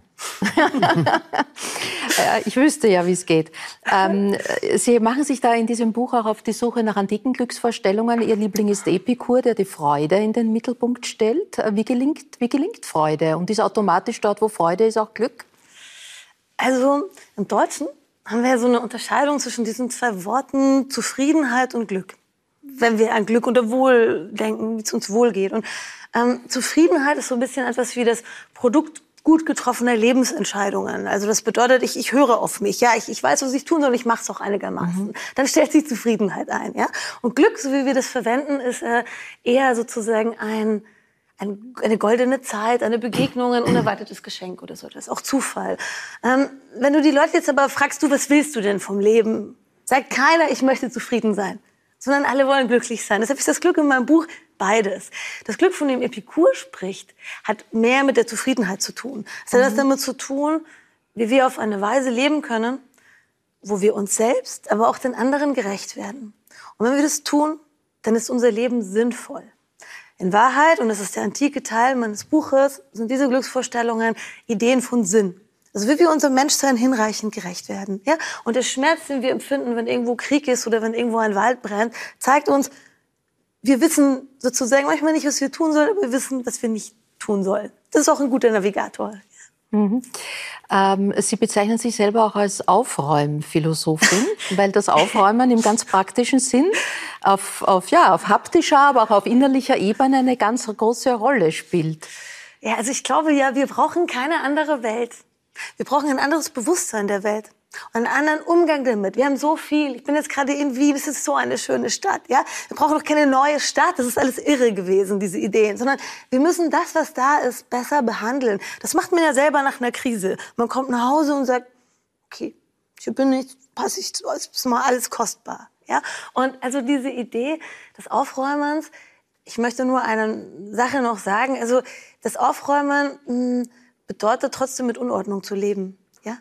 ich wüsste ja, wie es geht. Ähm, Sie machen sich da in diesem Buch auch auf die Suche nach antiken Glücksvorstellungen. Ihr Liebling ist Epikur, der die Freude in den Mittelpunkt stellt. Wie gelingt, wie gelingt Freude? Und ist automatisch dort, wo Freude ist, auch Glück? Also im Deutschen haben wir ja so eine Unterscheidung zwischen diesen zwei Worten Zufriedenheit und Glück. Wenn wir an Glück oder Wohl denken, wie es uns wohl geht. Und ähm, Zufriedenheit ist so ein bisschen etwas wie das Produkt gut getroffener Lebensentscheidungen. Also das bedeutet, ich, ich höre auf mich, ja, ich, ich weiß, was ich tun soll, ich mache es auch einigermaßen. Mhm. Dann stellt sich Zufriedenheit ein, ja. Und Glück, so wie wir das verwenden, ist äh, eher sozusagen ein ein, eine goldene Zeit, eine Begegnung, ein unerwartetes Geschenk oder so. Das ist auch Zufall. Ähm, wenn du die Leute jetzt aber fragst, du, was willst du denn vom Leben? Sagt keiner, ich möchte zufrieden sein, sondern alle wollen glücklich sein. Deshalb ist das Glück in meinem Buch beides. Das Glück, von dem Epikur spricht, hat mehr mit der Zufriedenheit zu tun. Es hat mhm. damit zu tun, wie wir auf eine Weise leben können, wo wir uns selbst, aber auch den anderen gerecht werden. Und wenn wir das tun, dann ist unser Leben sinnvoll. In Wahrheit, und das ist der antike Teil meines Buches, sind diese Glücksvorstellungen Ideen von Sinn. Also wie wir unserem Menschsein hinreichend gerecht werden. Ja? Und der Schmerz, den wir empfinden, wenn irgendwo Krieg ist oder wenn irgendwo ein Wald brennt, zeigt uns, wir wissen sozusagen manchmal nicht, was wir tun sollen, aber wir wissen, was wir nicht tun sollen. Das ist auch ein guter Navigator. Mhm. Ähm, Sie bezeichnen sich selber auch als Aufräumphilosophin, weil das Aufräumen im ganz praktischen Sinn auf, auf, ja, auf haptischer, aber auch auf innerlicher Ebene eine ganz große Rolle spielt. Ja, also ich glaube ja, wir brauchen keine andere Welt. Wir brauchen ein anderes Bewusstsein der Welt und einen anderen Umgang damit. Wir haben so viel. Ich bin jetzt gerade in Wien. Es ist so eine schöne Stadt. Ja, wir brauchen doch keine neue Stadt. Das ist alles irre gewesen, diese Ideen. Sondern wir müssen das, was da ist, besser behandeln. Das macht man ja selber nach einer Krise. Man kommt nach Hause und sagt, okay, hier bin ich, passe ich zu, ist mal alles kostbar. Ja, und also diese Idee des Aufräumens. Ich möchte nur eine Sache noch sagen. Also das Aufräumen mh, hm, bedeutet trotzdem mit Unordnung zu leben. Ja,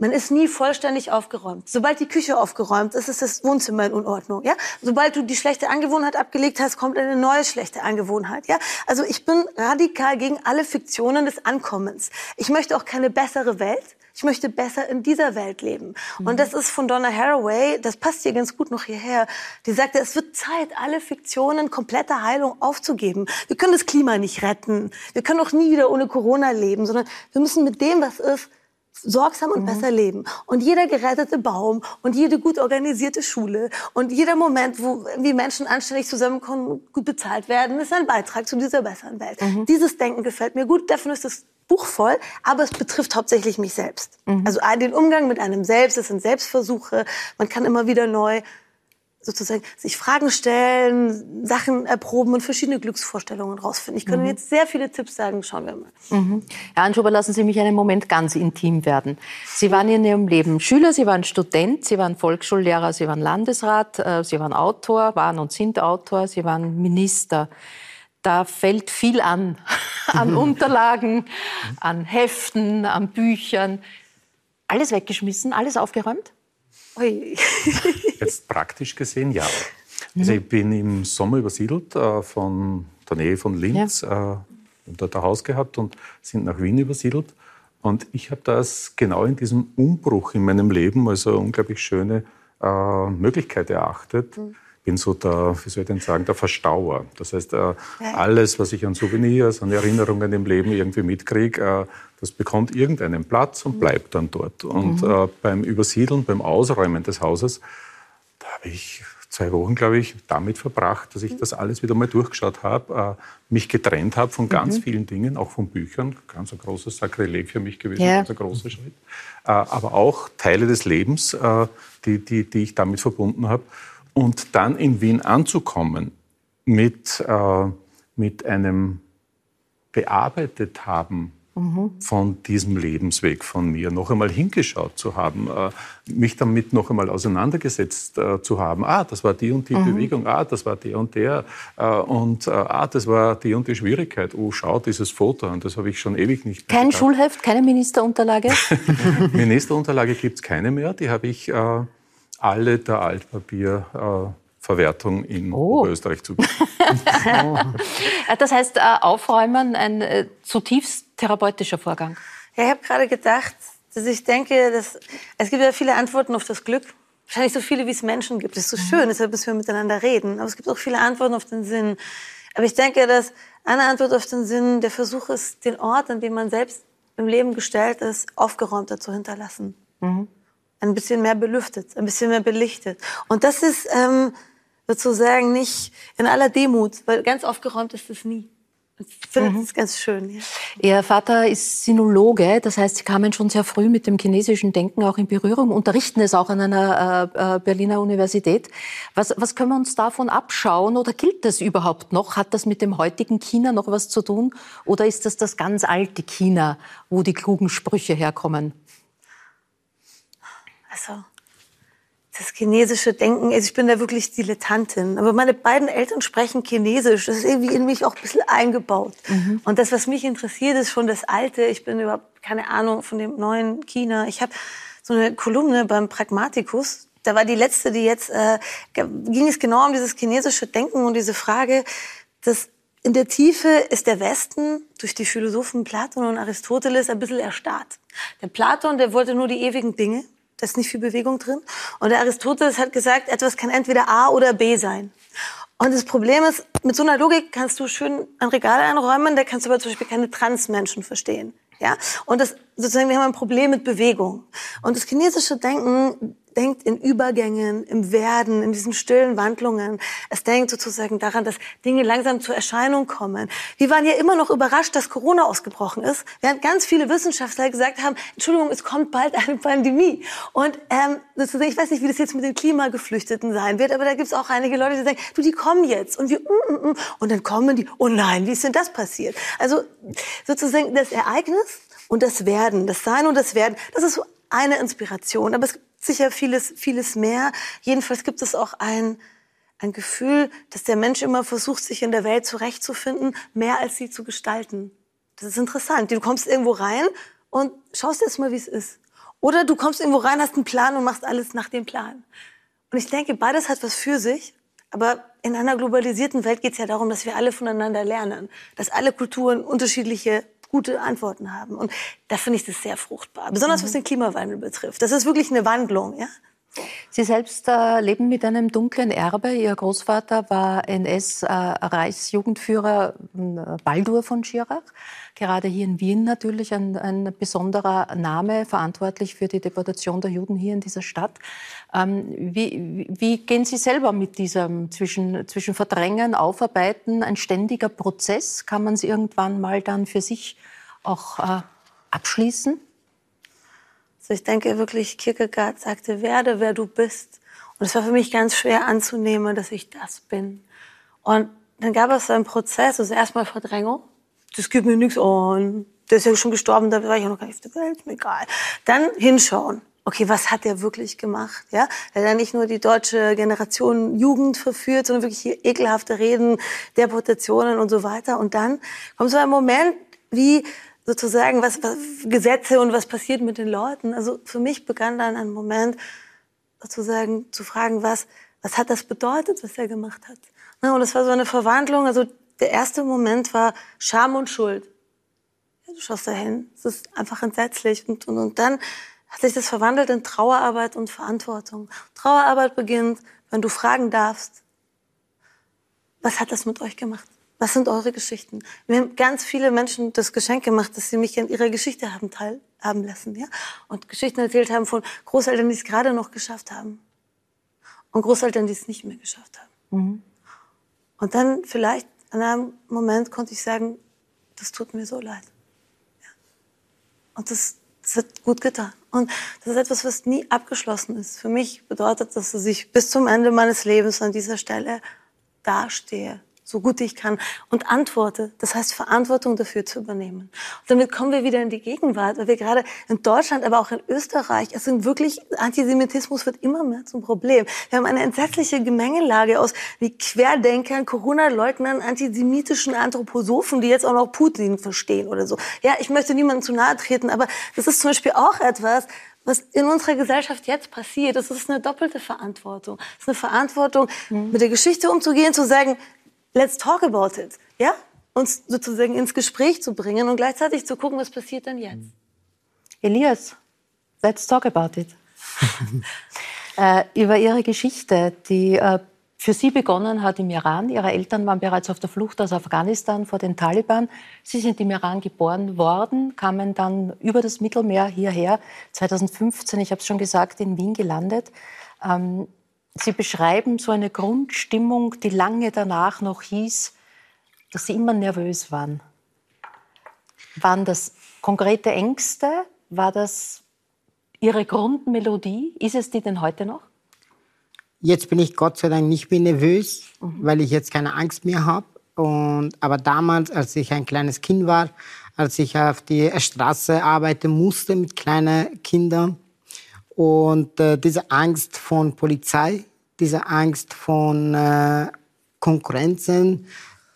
man ist nie vollständig aufgeräumt. Sobald die Küche aufgeräumt ist, ist das Wohnzimmer in Unordnung. Ja? Sobald du die schlechte Angewohnheit abgelegt hast, kommt eine neue schlechte Angewohnheit. Ja? Also ich bin radikal gegen alle Fiktionen des Ankommens. Ich möchte auch keine bessere Welt. Ich möchte besser in dieser Welt leben. Mhm. Und das ist von Donna Haraway, das passt hier ganz gut noch hierher. Die sagte, es wird Zeit, alle Fiktionen kompletter Heilung aufzugeben. Wir können das Klima nicht retten. Wir können auch nie wieder ohne Corona leben, sondern wir müssen mit dem, was ist, sorgsam und mhm. besser leben. Und jeder gerettete Baum und jede gut organisierte Schule und jeder Moment, wo wie Menschen anständig zusammenkommen, gut bezahlt werden, ist ein Beitrag zu dieser besseren Welt. Mhm. Dieses Denken gefällt mir gut. Davon ist das Buch voll, aber es betrifft hauptsächlich mich selbst. Mhm. Also den Umgang mit einem selbst, es sind Selbstversuche. Man kann immer wieder neu sozusagen sich Fragen stellen, Sachen erproben und verschiedene Glücksvorstellungen rausfinden. Ich könnte mhm. jetzt sehr viele Tipps sagen, schauen wir mal. Mhm. Herr Anschuber, lassen Sie mich einen Moment ganz intim werden. Sie waren in Ihrem Leben Schüler, Sie waren Student, Sie waren Volksschullehrer, Sie waren Landesrat, äh, Sie waren Autor, waren und sind Autor, Sie waren Minister. Da fällt viel an, an Unterlagen, an Heften, an Büchern. Alles weggeschmissen, alles aufgeräumt? Ui. Jetzt praktisch gesehen, ja. Also ich bin im Sommer übersiedelt äh, von der Nähe von Linz, ja. äh, und dort ein Haus gehabt und sind nach Wien übersiedelt. Und ich habe das genau in diesem Umbruch in meinem Leben als eine unglaublich schöne äh, Möglichkeit erachtet. Mhm. Bin so der, wie soll ich denn sagen, der Verstauer. Das heißt, äh, alles, was ich an Souvenirs, an Erinnerungen im Leben irgendwie mitkriege, äh, das bekommt irgendeinen Platz und bleibt dann dort. Und mhm. äh, beim Übersiedeln, beim Ausräumen des Hauses, da habe ich zwei Wochen, glaube ich, damit verbracht, dass ich das alles wieder mal durchgeschaut habe, mich getrennt habe von ganz mhm. vielen Dingen, auch von Büchern, ganz ein großes Sakrileg für mich gewesen, ja. ganz ein großer Schritt, aber auch Teile des Lebens, die, die, die ich damit verbunden habe. Und dann in Wien anzukommen mit, äh, mit einem bearbeitet haben von diesem Lebensweg von mir, noch einmal hingeschaut zu haben, äh, mich damit noch einmal auseinandergesetzt äh, zu haben. Ah, das war die und die mhm. Bewegung, ah, das war der und der äh, und ah, das war die und die Schwierigkeit. Oh, schau, dieses Foto und das habe ich schon ewig nicht mehr Kein gedacht. Schulheft, keine Ministerunterlage? Ministerunterlage gibt es keine mehr, die habe ich alle der Altpapier Verwertung in oh. Oberösterreich zu. das heißt, Aufräumen ein zutiefst therapeutischer Vorgang. Ja, ich habe gerade gedacht, dass ich denke, dass es gibt ja viele Antworten auf das Glück. Wahrscheinlich so viele, wie es Menschen gibt. Das ist so mhm. schön, deshalb müssen wir miteinander reden. Aber es gibt auch viele Antworten auf den Sinn. Aber ich denke, dass eine Antwort auf den Sinn der Versuch ist, den Ort, an dem man selbst im Leben gestellt ist, aufgeräumter zu hinterlassen. Mhm. Ein bisschen mehr belüftet, ein bisschen mehr belichtet. Und das ist ähm, sozusagen nicht in aller Demut, weil ganz aufgeräumt ist es nie. Ich finde mhm. das ganz schön. Ja. Ihr Vater ist Sinologe, das heißt, Sie kamen schon sehr früh mit dem chinesischen Denken auch in Berührung, unterrichten es auch an einer äh, äh, Berliner Universität. Was, was können wir uns davon abschauen oder gilt das überhaupt noch? Hat das mit dem heutigen China noch was zu tun oder ist das das ganz alte China, wo die klugen Sprüche herkommen? Also das chinesische Denken, also ich bin da wirklich Dilettantin. Aber meine beiden Eltern sprechen Chinesisch. Das ist irgendwie in mich auch ein bisschen eingebaut. Mhm. Und das, was mich interessiert, ist schon das Alte. Ich bin überhaupt keine Ahnung von dem neuen China. Ich habe so eine Kolumne beim Pragmaticus. Da war die letzte, die jetzt äh, ging es genau um dieses chinesische Denken und diese Frage, dass in der Tiefe ist der Westen durch die Philosophen Platon und Aristoteles ein bisschen erstarrt. Der Platon, der wollte nur die ewigen Dinge. Da ist nicht viel Bewegung drin. Und der Aristoteles hat gesagt, etwas kann entweder A oder B sein. Und das Problem ist, mit so einer Logik kannst du schön ein Regal einräumen, da kannst du aber zum Beispiel keine Transmenschen verstehen. Ja? Und das, sozusagen, wir haben ein Problem mit Bewegung. Und das chinesische Denken denkt in Übergängen, im Werden, in diesen stillen Wandlungen. Es denkt sozusagen daran, dass Dinge langsam zur Erscheinung kommen. Wir waren ja immer noch überrascht, dass Corona ausgebrochen ist, während ganz viele Wissenschaftler gesagt haben, Entschuldigung, es kommt bald eine Pandemie. Und ähm, sozusagen, ich weiß nicht, wie das jetzt mit den Klimageflüchteten sein wird, aber da gibt es auch einige Leute, die sagen, du, die kommen jetzt. Und wir, mm, mm, mm. und dann kommen die, oh nein, wie ist denn das passiert? Also sozusagen das Ereignis und das Werden, das Sein und das Werden, das ist so eine Inspiration. Aber es gibt sicher vieles, vieles mehr. Jedenfalls gibt es auch ein, ein Gefühl, dass der Mensch immer versucht, sich in der Welt zurechtzufinden, mehr als sie zu gestalten. Das ist interessant. Du kommst irgendwo rein und schaust erst mal, wie es ist. Oder du kommst irgendwo rein, hast einen Plan und machst alles nach dem Plan. Und ich denke, beides hat was für sich. Aber in einer globalisierten Welt geht es ja darum, dass wir alle voneinander lernen. Dass alle Kulturen unterschiedliche gute Antworten haben. Und da finde ich das sehr fruchtbar, besonders mhm. was den Klimawandel betrifft. Das ist wirklich eine Wandlung, ja. Sie selbst äh, leben mit einem dunklen Erbe. Ihr Großvater war NS-Reichsjugendführer äh, Baldur von Schirach. Gerade hier in Wien natürlich ein, ein, besonderer Name, verantwortlich für die Deportation der Juden hier in dieser Stadt. Ähm, wie, wie, gehen Sie selber mit diesem zwischen, zwischen Verdrängen, Aufarbeiten, ein ständiger Prozess? Kann man es irgendwann mal dann für sich auch äh, abschließen? Also ich denke wirklich, Kierkegaard sagte, werde, wer du bist. Und es war für mich ganz schwer anzunehmen, dass ich das bin. Und dann gab es einen Prozess, also erstmal Verdrängung. Das gibt mir nichts an. Der ist ja schon gestorben, da war ich ja noch gar nicht auf der Welt, mir egal. Dann hinschauen. Okay, was hat der wirklich gemacht? Ja, er hat nicht nur die deutsche Generation Jugend verführt, sondern wirklich hier ekelhafte Reden, Deportationen und so weiter. Und dann kommt so ein Moment, wie sozusagen, was, was Gesetze und was passiert mit den Leuten. Also für mich begann dann ein Moment, sozusagen zu fragen, was, was hat das bedeutet, was er gemacht hat. Na, und das war so eine Verwandlung. Also der erste Moment war Scham und Schuld. Ja, du schaust da hin, es ist einfach entsetzlich. Und, und, und dann hat sich das verwandelt in Trauerarbeit und Verantwortung. Trauerarbeit beginnt, wenn du fragen darfst, was hat das mit euch gemacht? Was sind eure Geschichten? Mir haben ganz viele Menschen das Geschenk gemacht, dass sie mich an ihrer Geschichte haben teilhaben lassen, ja? Und Geschichten erzählt haben von Großeltern, die es gerade noch geschafft haben. Und Großeltern, die es nicht mehr geschafft haben. Mhm. Und dann vielleicht an einem Moment konnte ich sagen, das tut mir so leid. Ja. Und das, das hat gut getan. Und das ist etwas, was nie abgeschlossen ist. Für mich bedeutet das, dass ich bis zum Ende meines Lebens an dieser Stelle dastehe so gut ich kann und antworte. Das heißt, Verantwortung dafür zu übernehmen. Und damit kommen wir wieder in die Gegenwart, weil wir gerade in Deutschland, aber auch in Österreich, es sind wirklich, Antisemitismus wird immer mehr zum Problem. Wir haben eine entsetzliche Gemengelage aus wie Querdenkern, Corona-Leugnern, antisemitischen Anthroposophen, die jetzt auch noch Putin verstehen oder so. Ja, ich möchte niemandem zu nahe treten, aber das ist zum Beispiel auch etwas, was in unserer Gesellschaft jetzt passiert, das ist eine doppelte Verantwortung. Das ist eine Verantwortung, mhm. mit der Geschichte umzugehen, zu sagen, let's talk about it. Ja? Uns sozusagen ins Gespräch zu bringen und gleichzeitig zu gucken, was passiert denn jetzt. Elias, let's talk about it. äh, über Ihre Geschichte, die äh, für Sie begonnen hat im Iran. Ihre Eltern waren bereits auf der Flucht aus Afghanistan vor den Taliban. Sie sind im Iran geboren worden, kamen dann über das Mittelmeer hierher, 2015, ich habe es schon gesagt, in Wien gelandet. Ähm, Sie beschreiben so eine Grundstimmung, die lange danach noch hieß, dass Sie immer nervös waren. Waren das konkrete Ängste? War das Ihre Grundmelodie? Ist es die denn heute noch? Jetzt bin ich Gott sei Dank nicht mehr nervös, mhm. weil ich jetzt keine Angst mehr habe. Und, aber damals, als ich ein kleines Kind war, als ich auf die Straße arbeiten musste mit kleinen Kindern und äh, diese Angst von Polizei, diese Angst von äh, Konkurrenzen,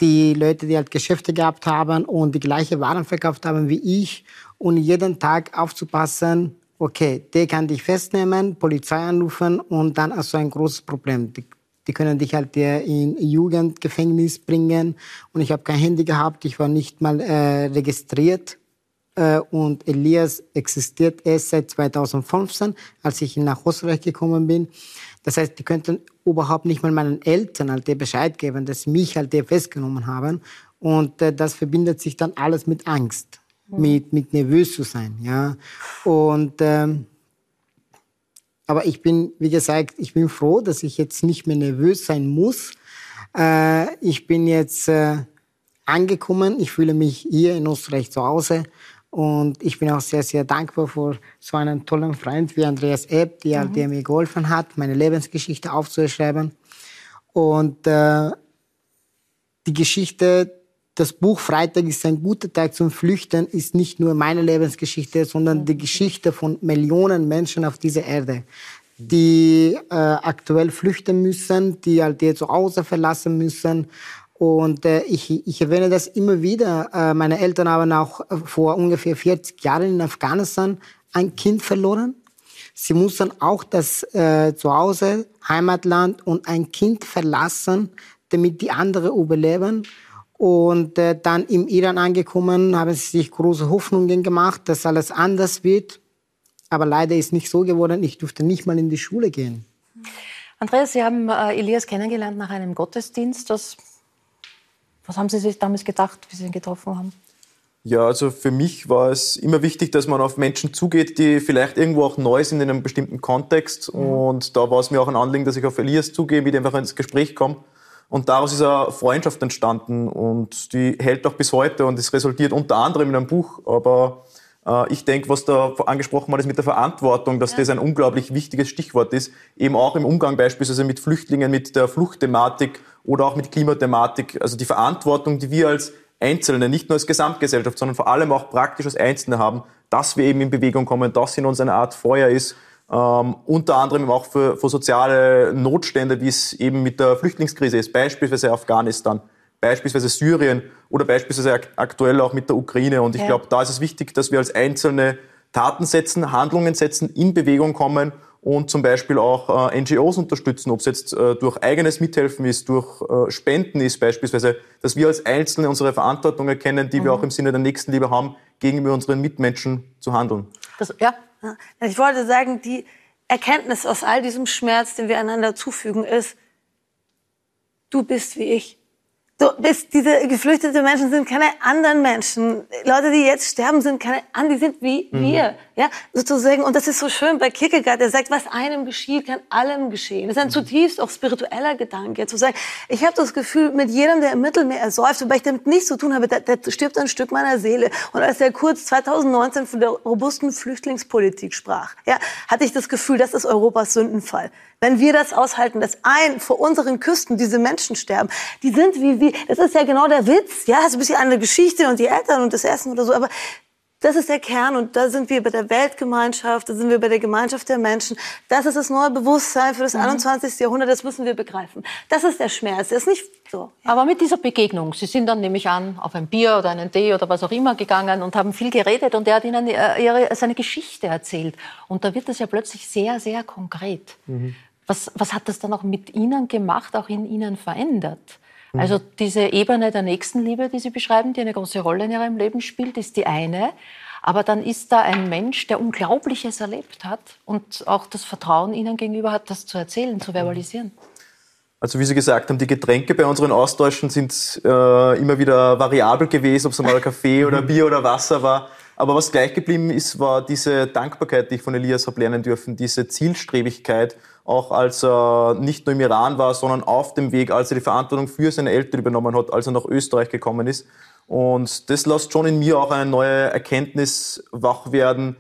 die Leute, die halt Geschäfte gehabt haben und die gleiche Waren verkauft haben wie ich und jeden Tag aufzupassen, okay, der kann dich festnehmen, Polizei anrufen und dann hast du ein großes Problem. Die, die können dich halt in Jugendgefängnis bringen und ich habe kein Handy gehabt, ich war nicht mal äh, registriert und Elias existiert erst seit 2015, als ich nach Österreich gekommen bin. Das heißt, die könnten überhaupt nicht mal meinen Eltern halt Bescheid geben, dass mich halt festgenommen haben. Und äh, das verbindet sich dann alles mit Angst mit, mit nervös zu sein. Ja? Und, ähm, aber ich bin, wie gesagt, ich bin froh, dass ich jetzt nicht mehr nervös sein muss. Äh, ich bin jetzt äh, angekommen. Ich fühle mich hier in Österreich zu Hause. Und ich bin auch sehr, sehr dankbar für so einen tollen Freund wie Andreas Epp, der, mhm. der mir geholfen hat, meine Lebensgeschichte aufzuschreiben. Und äh, die Geschichte, das Buch Freitag ist ein guter Tag zum Flüchten ist nicht nur meine Lebensgeschichte, sondern die Geschichte von Millionen Menschen auf dieser Erde, die äh, aktuell flüchten müssen, die halt ihr Zuhause verlassen müssen. Und äh, ich, ich erwähne das immer wieder. Äh, meine Eltern haben auch vor ungefähr 40 Jahren in Afghanistan ein Kind verloren. Sie mussten auch das äh, Zuhause, Heimatland und ein Kind verlassen, damit die anderen überleben. Und äh, dann im Iran angekommen, haben sie sich große Hoffnungen gemacht, dass alles anders wird. Aber leider ist nicht so geworden. Ich durfte nicht mal in die Schule gehen. Andreas, Sie haben äh, Elias kennengelernt nach einem Gottesdienst. Das, was haben Sie sich damals gedacht, wie Sie ihn getroffen haben? Ja, also für mich war es immer wichtig, dass man auf Menschen zugeht, die vielleicht irgendwo auch neu sind in einem bestimmten Kontext. Mhm. Und da war es mir auch ein Anliegen, dass ich auf Elias zugehe, mit ihm einfach ins Gespräch komme. Und daraus ist eine Freundschaft entstanden und die hält auch bis heute und es resultiert unter anderem in einem Buch. Aber ich denke, was da angesprochen worden ist mit der Verantwortung, dass ja. das ein unglaublich wichtiges Stichwort ist, eben auch im Umgang beispielsweise mit Flüchtlingen, mit der Fluchtthematik oder auch mit Klimathematik. Also die Verantwortung, die wir als Einzelne, nicht nur als Gesamtgesellschaft, sondern vor allem auch praktisch als Einzelne haben, dass wir eben in Bewegung kommen, dass in uns eine Art Feuer ist, ähm, unter anderem auch für, für soziale Notstände, wie es eben mit der Flüchtlingskrise ist, beispielsweise Afghanistan, beispielsweise Syrien oder beispielsweise aktuell auch mit der Ukraine. Und ich ja. glaube, da ist es wichtig, dass wir als Einzelne Taten setzen, Handlungen setzen, in Bewegung kommen und zum Beispiel auch äh, NGOs unterstützen, ob es jetzt äh, durch eigenes Mithelfen ist, durch äh, Spenden ist beispielsweise, dass wir als Einzelne unsere Verantwortung erkennen, die mhm. wir auch im Sinne der Nächstenliebe haben, gegenüber unseren Mitmenschen zu handeln. Das, ja, ich wollte sagen, die Erkenntnis aus all diesem Schmerz, den wir einander zufügen, ist, du bist wie ich. Du bist, diese geflüchteten Menschen sind keine anderen Menschen. Leute, die jetzt sterben, sind keine anderen, die sind wie mhm. wir. Ja, sozusagen. Und das ist so schön bei Kierkegaard, der sagt, was einem geschieht, kann allem geschehen. Das ist ein mhm. zutiefst auch spiritueller Gedanke, zu sagen, ich habe das Gefühl, mit jedem, der im Mittelmeer ersäuft, wobei ich damit nichts zu tun habe, der, der stirbt ein Stück meiner Seele. Und als er kurz 2019 von der robusten Flüchtlingspolitik sprach, ja, hatte ich das Gefühl, das ist Europas Sündenfall. Wenn wir das aushalten, dass ein vor unseren Küsten diese Menschen sterben, die sind wie, wie, das ist ja genau der Witz, ja, es ist ein bisschen eine Geschichte und die Eltern und das Essen oder so, aber das ist der Kern und da sind wir bei der Weltgemeinschaft, da sind wir bei der Gemeinschaft der Menschen. Das ist das neue Bewusstsein für das mhm. 21. Jahrhundert, das müssen wir begreifen. Das ist der Schmerz, das ist nicht so. Aber mit dieser Begegnung, Sie sind dann nämlich an auf ein Bier oder einen Tee oder was auch immer gegangen und haben viel geredet und er hat Ihnen äh, ihre, seine Geschichte erzählt. Und da wird das ja plötzlich sehr, sehr konkret. Mhm. Was, was hat das dann auch mit Ihnen gemacht, auch in Ihnen verändert? Mhm. Also diese Ebene der Nächstenliebe, die Sie beschreiben, die eine große Rolle in Ihrem Leben spielt, ist die eine. Aber dann ist da ein Mensch, der Unglaubliches erlebt hat und auch das Vertrauen Ihnen gegenüber hat, das zu erzählen, zu verbalisieren. Also wie Sie gesagt haben, die Getränke bei unseren Austauschen sind äh, immer wieder variabel gewesen, ob es mal Kaffee oder Bier oder Wasser war. Aber was gleich geblieben ist, war diese Dankbarkeit, die ich von Elias habe lernen dürfen, diese Zielstrebigkeit, auch als er nicht nur im Iran war, sondern auf dem Weg, als er die Verantwortung für seine Eltern übernommen hat, als er nach Österreich gekommen ist. Und das lässt schon in mir auch eine neue Erkenntnis wach werden.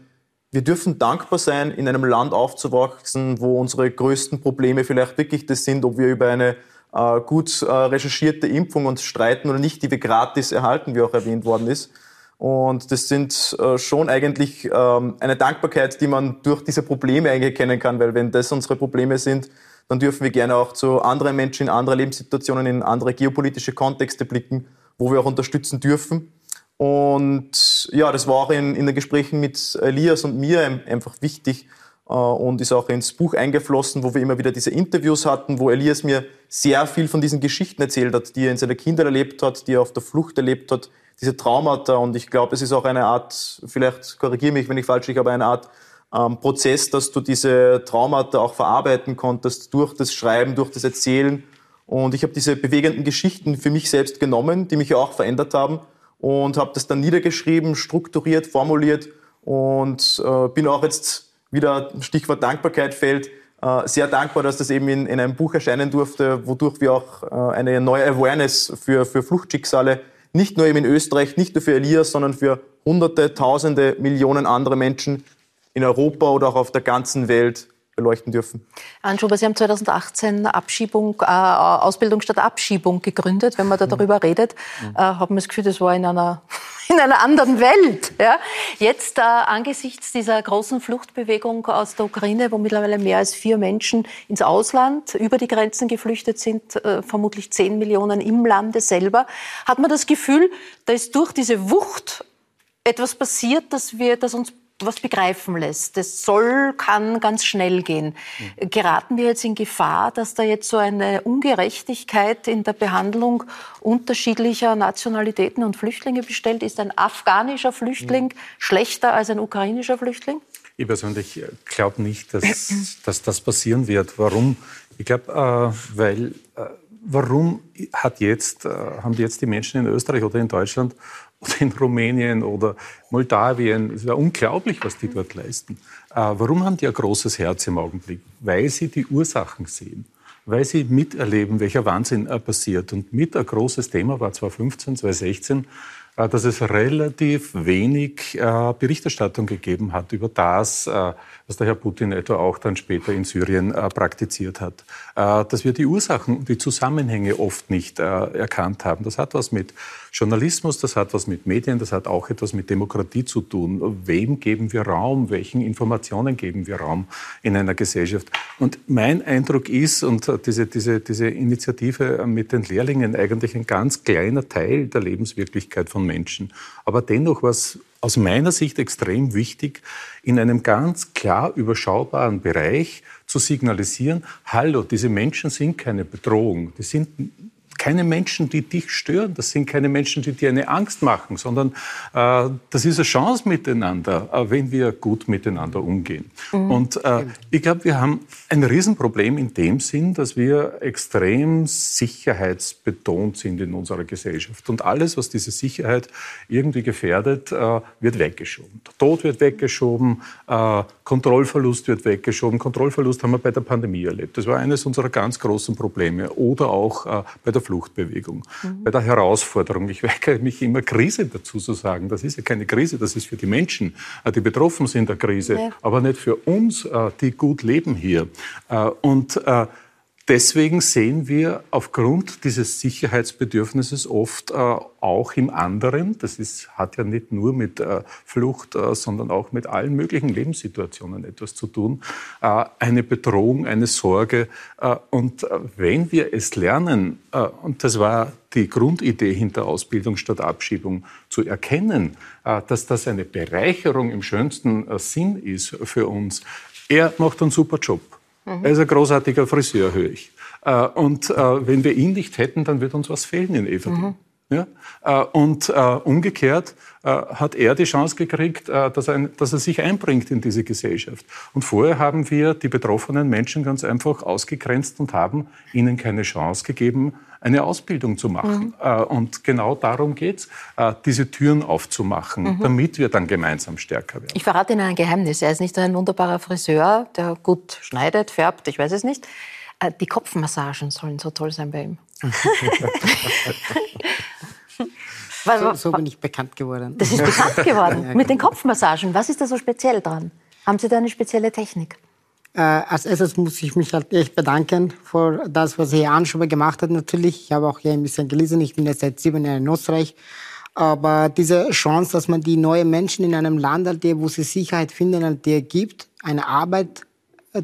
Wir dürfen dankbar sein, in einem Land aufzuwachsen, wo unsere größten Probleme vielleicht wirklich das sind, ob wir über eine äh, gut äh, recherchierte Impfung uns streiten oder nicht, die wir gratis erhalten, wie auch erwähnt worden ist. Und das sind äh, schon eigentlich ähm, eine Dankbarkeit, die man durch diese Probleme eigentlich erkennen kann, weil wenn das unsere Probleme sind, dann dürfen wir gerne auch zu anderen Menschen in andere Lebenssituationen, in andere geopolitische Kontexte blicken, wo wir auch unterstützen dürfen. Und ja, das war auch in, in den Gesprächen mit Elias und mir einfach wichtig äh, und ist auch ins Buch eingeflossen, wo wir immer wieder diese Interviews hatten, wo Elias mir sehr viel von diesen Geschichten erzählt hat, die er in seiner Kindheit erlebt hat, die er auf der Flucht erlebt hat, diese Traumata. Und ich glaube, es ist auch eine Art, vielleicht korrigiere mich, wenn ich falsch liege, aber eine Art ähm, Prozess, dass du diese Traumata auch verarbeiten konntest durch das Schreiben, durch das Erzählen. Und ich habe diese bewegenden Geschichten für mich selbst genommen, die mich auch verändert haben und habe das dann niedergeschrieben, strukturiert, formuliert und äh, bin auch jetzt wieder Stichwort Dankbarkeit fällt, äh, sehr dankbar, dass das eben in, in, einem Buch erscheinen durfte, wodurch wir auch äh, eine neue Awareness für, für Fluchtschicksale nicht nur eben in Österreich, nicht nur für Elias, sondern für Hunderte, Tausende, Millionen andere Menschen in Europa oder auch auf der ganzen Welt beleuchten dürfen. Anschuber, Sie haben 2018 Abschiebung, äh, Ausbildung statt Abschiebung gegründet. Wenn man da darüber redet, äh, hat man das Gefühl, das war in einer, in einer anderen Welt. Ja? Jetzt äh, angesichts dieser großen Fluchtbewegung aus der Ukraine, wo mittlerweile mehr als vier Menschen ins Ausland über die Grenzen geflüchtet sind, äh, vermutlich zehn Millionen im Lande selber, hat man das Gefühl, da ist durch diese Wucht etwas passiert, dass wir, das uns was begreifen lässt. Das soll, kann ganz schnell gehen. Mhm. Geraten wir jetzt in Gefahr, dass da jetzt so eine Ungerechtigkeit in der Behandlung unterschiedlicher Nationalitäten und Flüchtlinge bestellt? Ist ein afghanischer Flüchtling mhm. schlechter als ein ukrainischer Flüchtling? Ich persönlich glaube nicht, dass, dass, das passieren wird. Warum? Ich glaube, äh, weil äh, warum hat jetzt, äh, haben jetzt die Menschen in Österreich oder in Deutschland oder in Rumänien oder Moldawien. Es ist ja unglaublich, was die dort leisten. Äh, warum haben die ein großes Herz im Augenblick? Weil sie die Ursachen sehen. Weil sie miterleben, welcher Wahnsinn äh, passiert. Und mit ein großes Thema war 2015, 2016 äh, dass es relativ wenig Berichterstattung gegeben hat über das, was der Herr Putin etwa auch dann später in Syrien praktiziert hat. Dass wir die Ursachen die Zusammenhänge oft nicht erkannt haben. Das hat was mit Journalismus, das hat was mit Medien, das hat auch etwas mit Demokratie zu tun. Wem geben wir Raum? Welchen Informationen geben wir Raum in einer Gesellschaft? Und mein Eindruck ist, und diese, diese, diese Initiative mit den Lehrlingen eigentlich ein ganz kleiner Teil der Lebenswirklichkeit von Menschen. Aber dennoch war es aus meiner Sicht extrem wichtig, in einem ganz klar überschaubaren Bereich zu signalisieren, hallo, diese Menschen sind keine Bedrohung, die sind keine Menschen, die dich stören. Das sind keine Menschen, die dir eine Angst machen, sondern äh, das ist eine Chance miteinander, äh, wenn wir gut miteinander umgehen. Mhm. Und äh, ich glaube, wir haben ein Riesenproblem in dem Sinn, dass wir extrem sicherheitsbetont sind in unserer Gesellschaft. Und alles, was diese Sicherheit irgendwie gefährdet, äh, wird weggeschoben. Der Tod wird weggeschoben, äh, Kontrollverlust wird weggeschoben. Kontrollverlust haben wir bei der Pandemie erlebt. Das war eines unserer ganz großen Probleme. Oder auch äh, bei der Fluchtbewegung, mhm. bei der Herausforderung. Ich weigere mich immer, Krise dazu zu sagen. Das ist ja keine Krise, das ist für die Menschen, äh, die betroffen sind der Krise, ja. aber nicht für uns, äh, die gut leben hier. Äh, und Deswegen sehen wir aufgrund dieses Sicherheitsbedürfnisses oft äh, auch im anderen, das ist, hat ja nicht nur mit äh, Flucht, äh, sondern auch mit allen möglichen Lebenssituationen etwas zu tun, äh, eine Bedrohung, eine Sorge. Äh, und äh, wenn wir es lernen, und das war die Grundidee hinter Ausbildung statt Abschiebung, zu erkennen, dass das eine Bereicherung im schönsten Sinn ist für uns, er macht einen super Job. Mhm. Er ist ein großartiger Friseur, höre ich. Äh, und äh, wenn wir ihn nicht hätten, dann würde uns was fehlen in Everding. Mhm. Ja? Äh, und äh, umgekehrt äh, hat er die Chance gekriegt, dass er, dass er sich einbringt in diese Gesellschaft. Und vorher haben wir die betroffenen Menschen ganz einfach ausgegrenzt und haben ihnen keine Chance gegeben, eine Ausbildung zu machen. Mhm. Und genau darum geht es, diese Türen aufzumachen, mhm. damit wir dann gemeinsam stärker werden. Ich verrate Ihnen ein Geheimnis. Er ist nicht ein wunderbarer Friseur, der gut schneidet, färbt, ich weiß es nicht. Die Kopfmassagen sollen so toll sein bei ihm. so, so, bin ich bekannt geworden. Das ist bekannt geworden mit den Kopfmassagen. Was ist da so speziell dran? Haben Sie da eine spezielle Technik? Äh, als erstes muss ich mich halt echt bedanken für das, was Herr Anschuber gemacht hat natürlich. Ich habe auch hier ein bisschen gelesen. Ich bin jetzt seit sieben Jahren in Österreich. Aber diese Chance, dass man die neuen Menschen in einem Land, halt, wo sie Sicherheit finden, halt, der gibt, eine Arbeit äh,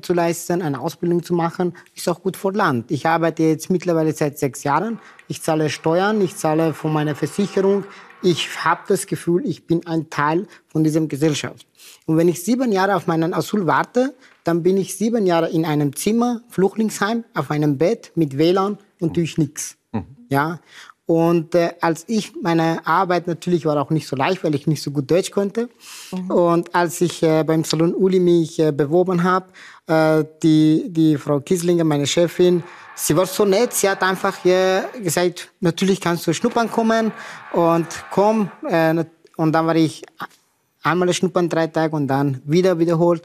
zu leisten, eine Ausbildung zu machen, ist auch gut für Land. Ich arbeite jetzt mittlerweile seit sechs Jahren. Ich zahle Steuern, ich zahle von meiner Versicherung. Ich habe das Gefühl, ich bin ein Teil von dieser Gesellschaft. Und wenn ich sieben Jahre auf meinen Asyl warte, dann bin ich sieben Jahre in einem Zimmer, Flüchtlingsheim, auf einem Bett mit WLAN und durch nichts. Mhm. Ja. Und äh, als ich meine Arbeit natürlich war auch nicht so leicht, weil ich nicht so gut Deutsch konnte. Mhm. Und als ich äh, beim Salon Uli mich äh, beworben habe, äh, die die Frau Kieslinger, meine Chefin, sie war so nett. Sie hat einfach gesagt, natürlich kannst du schnuppern kommen und komm. Äh, und dann war ich einmal schnuppern drei Tage und dann wieder wiederholt.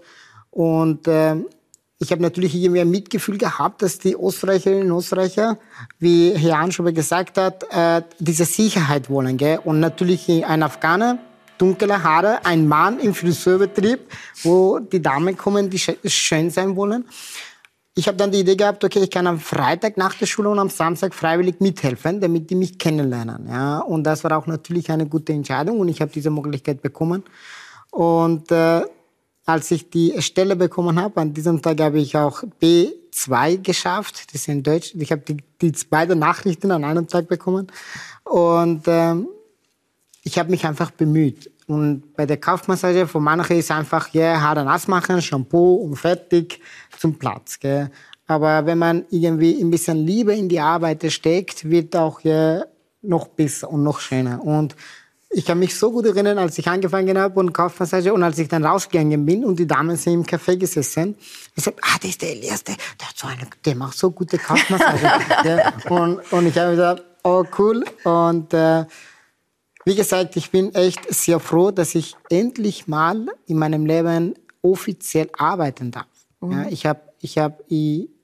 Und äh, ich habe natürlich irgendwie ein Mitgefühl gehabt, dass die Österreicherinnen und Österreicher, wie Herr Anschuber gesagt hat, äh, diese Sicherheit wollen. Und natürlich ein Afghaner, dunkle Haare, ein Mann im Friseurbetrieb, wo die Damen kommen, die schön sein wollen. Ich habe dann die Idee gehabt, okay, ich kann am Freitag nach der Schule und am Samstag freiwillig mithelfen, damit die mich kennenlernen. Ja, und das war auch natürlich eine gute Entscheidung und ich habe diese Möglichkeit bekommen. Und äh, als ich die Stelle bekommen habe, an diesem Tag habe ich auch B2 geschafft. Das ist in Deutsch. Ich habe die, die beiden Nachrichten an einem Tag bekommen. Und ähm, ich habe mich einfach bemüht. Und bei der Kaufmassage von manchen ist einfach, ja, yeah, Haare nass machen, Shampoo und fertig zum Platz. Gell? Aber wenn man irgendwie ein bisschen Liebe in die Arbeit steckt, wird auch ja, noch besser und noch schöner. Und ich kann mich so gut erinnern, als ich angefangen habe und Kaufmassage und als ich dann rausgegangen bin und die Damen sind im Café gesessen. Ich sagte, ah, das ist der Elias, der, der, hat so eine, der macht so gute Kaufmassage. ja, und, und ich habe gesagt, oh cool. Und äh, wie gesagt, ich bin echt sehr froh, dass ich endlich mal in meinem Leben offiziell arbeiten darf. Mhm. Ja, ich habe ich hab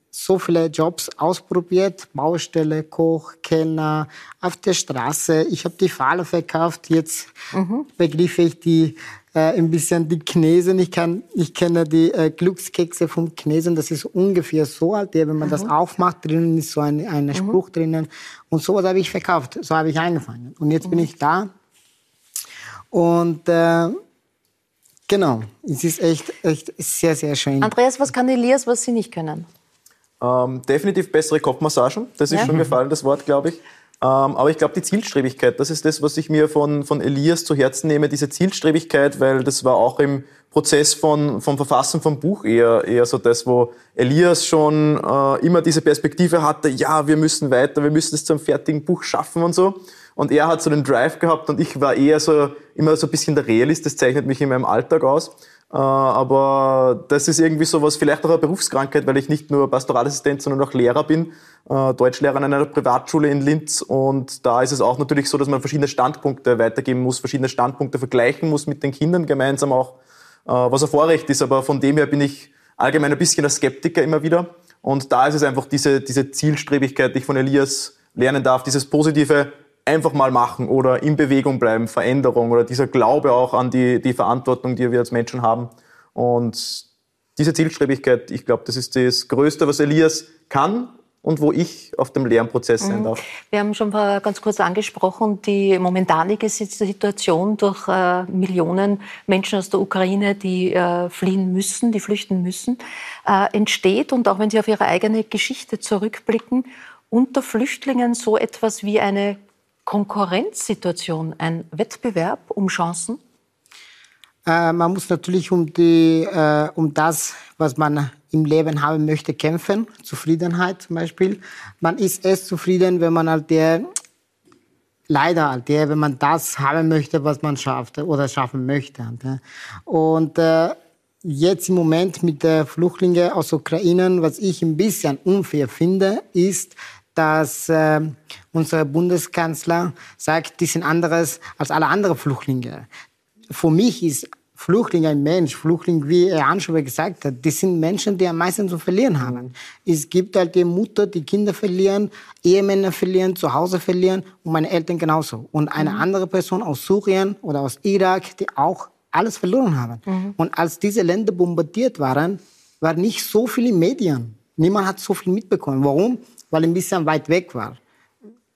so viele Jobs ausprobiert, Baustelle, Koch, Kellner, auf der Straße. Ich habe die Falle verkauft, jetzt mhm. begriffe ich die äh, ein bisschen die Chinesen. Ich, kann, ich kenne die äh, Glückskekse vom Chinesen, das ist ungefähr so alt, wenn man mhm. das aufmacht, drinnen ist so ein, ein mhm. Spruch drinnen. Und sowas habe ich verkauft, so habe ich angefangen. Und jetzt bin mhm. ich da. Und äh, genau, es ist echt, echt sehr, sehr schön. Andreas, was kann Elias, was Sie nicht können? Ähm, definitiv bessere Kopfmassagen, das ist ja. schon gefallen, das Wort, glaube ich. Ähm, aber ich glaube, die Zielstrebigkeit, das ist das, was ich mir von, von Elias zu Herzen nehme, diese Zielstrebigkeit, weil das war auch im Prozess von, vom Verfassen vom Buch eher, eher so das, wo Elias schon äh, immer diese Perspektive hatte, ja, wir müssen weiter, wir müssen es zum fertigen Buch schaffen und so. Und er hat so den Drive gehabt und ich war eher so, immer so ein bisschen der Realist, das zeichnet mich in meinem Alltag aus. Äh, aber das ist irgendwie so was, vielleicht auch eine Berufskrankheit, weil ich nicht nur Pastoralassistent, sondern auch Lehrer bin, äh, Deutschlehrer an einer Privatschule in Linz. Und da ist es auch natürlich so, dass man verschiedene Standpunkte weitergeben muss, verschiedene Standpunkte vergleichen muss mit den Kindern gemeinsam auch, äh, was ein Vorrecht ist. Aber von dem her bin ich allgemein ein bisschen ein Skeptiker immer wieder. Und da ist es einfach diese, diese Zielstrebigkeit, die ich von Elias lernen darf, dieses positive, einfach mal machen oder in Bewegung bleiben, Veränderung oder dieser Glaube auch an die, die Verantwortung, die wir als Menschen haben. Und diese Zielstrebigkeit, ich glaube, das ist das Größte, was Elias kann und wo ich auf dem Lernprozess sein mhm. darf. Wir haben schon ganz kurz angesprochen, die momentanige Situation durch äh, Millionen Menschen aus der Ukraine, die äh, fliehen müssen, die flüchten müssen, äh, entsteht. Und auch wenn Sie auf Ihre eigene Geschichte zurückblicken, unter Flüchtlingen so etwas wie eine Konkurrenzsituation, ein Wettbewerb um Chancen? Äh, man muss natürlich um, die, äh, um das, was man im Leben haben möchte, kämpfen. Zufriedenheit zum Beispiel. Man ist erst zufrieden, wenn man halt der leider halt, ja, wenn man das haben möchte, was man schafft oder schaffen möchte. Halt. Und äh, jetzt im Moment mit den Flüchtlingen aus Ukraine, was ich ein bisschen unfair finde, ist, dass äh, unser Bundeskanzler sagt, die sind anderes als alle anderen Flüchtlinge. Für mich ist Flüchtling ein Mensch, Flüchtling, wie er Anschober gesagt hat, die sind Menschen, die am meisten zu verlieren haben. Es gibt halt die Mutter, die Kinder verlieren, Ehemänner verlieren, zu Hause verlieren und meine Eltern genauso. Und eine mhm. andere Person aus Syrien oder aus Irak, die auch alles verloren haben. Mhm. Und als diese Länder bombardiert waren, waren nicht so viele Medien. Niemand hat so viel mitbekommen. Warum? Weil ein bisschen weit weg war.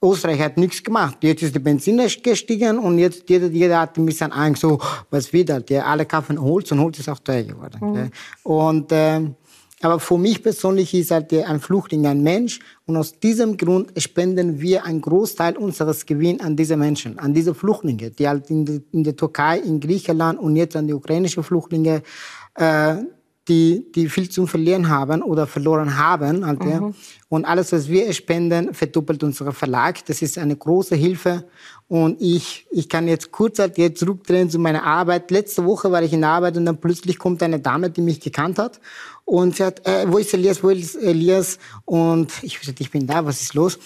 Österreich hat nichts gemacht. Jetzt ist die Benzin gestiegen und jetzt jeder, jeder hat ein bisschen Angst, so, was wieder. Die alle kaufen Holz und Holz ist auch teuer geworden. Mhm. Und, äh, aber für mich persönlich ist halt ein Flüchtling ein Mensch und aus diesem Grund spenden wir einen Großteil unseres Gewinns an diese Menschen, an diese Flüchtlinge, die halt in, der Türkei, in Griechenland und jetzt an die ukrainischen Flüchtlinge äh, die, die viel zu verlieren haben oder verloren haben. Halt, mhm. ja. Und alles, was wir spenden, verdoppelt unser Verlag. Das ist eine große Hilfe. Und ich, ich kann jetzt kurz halt jetzt zurückdrehen zu meiner Arbeit. Letzte Woche war ich in der Arbeit und dann plötzlich kommt eine Dame, die mich gekannt hat. Und sie hat, äh, wo ist Elias, wo ist Elias? Und ich ich bin da, was ist los?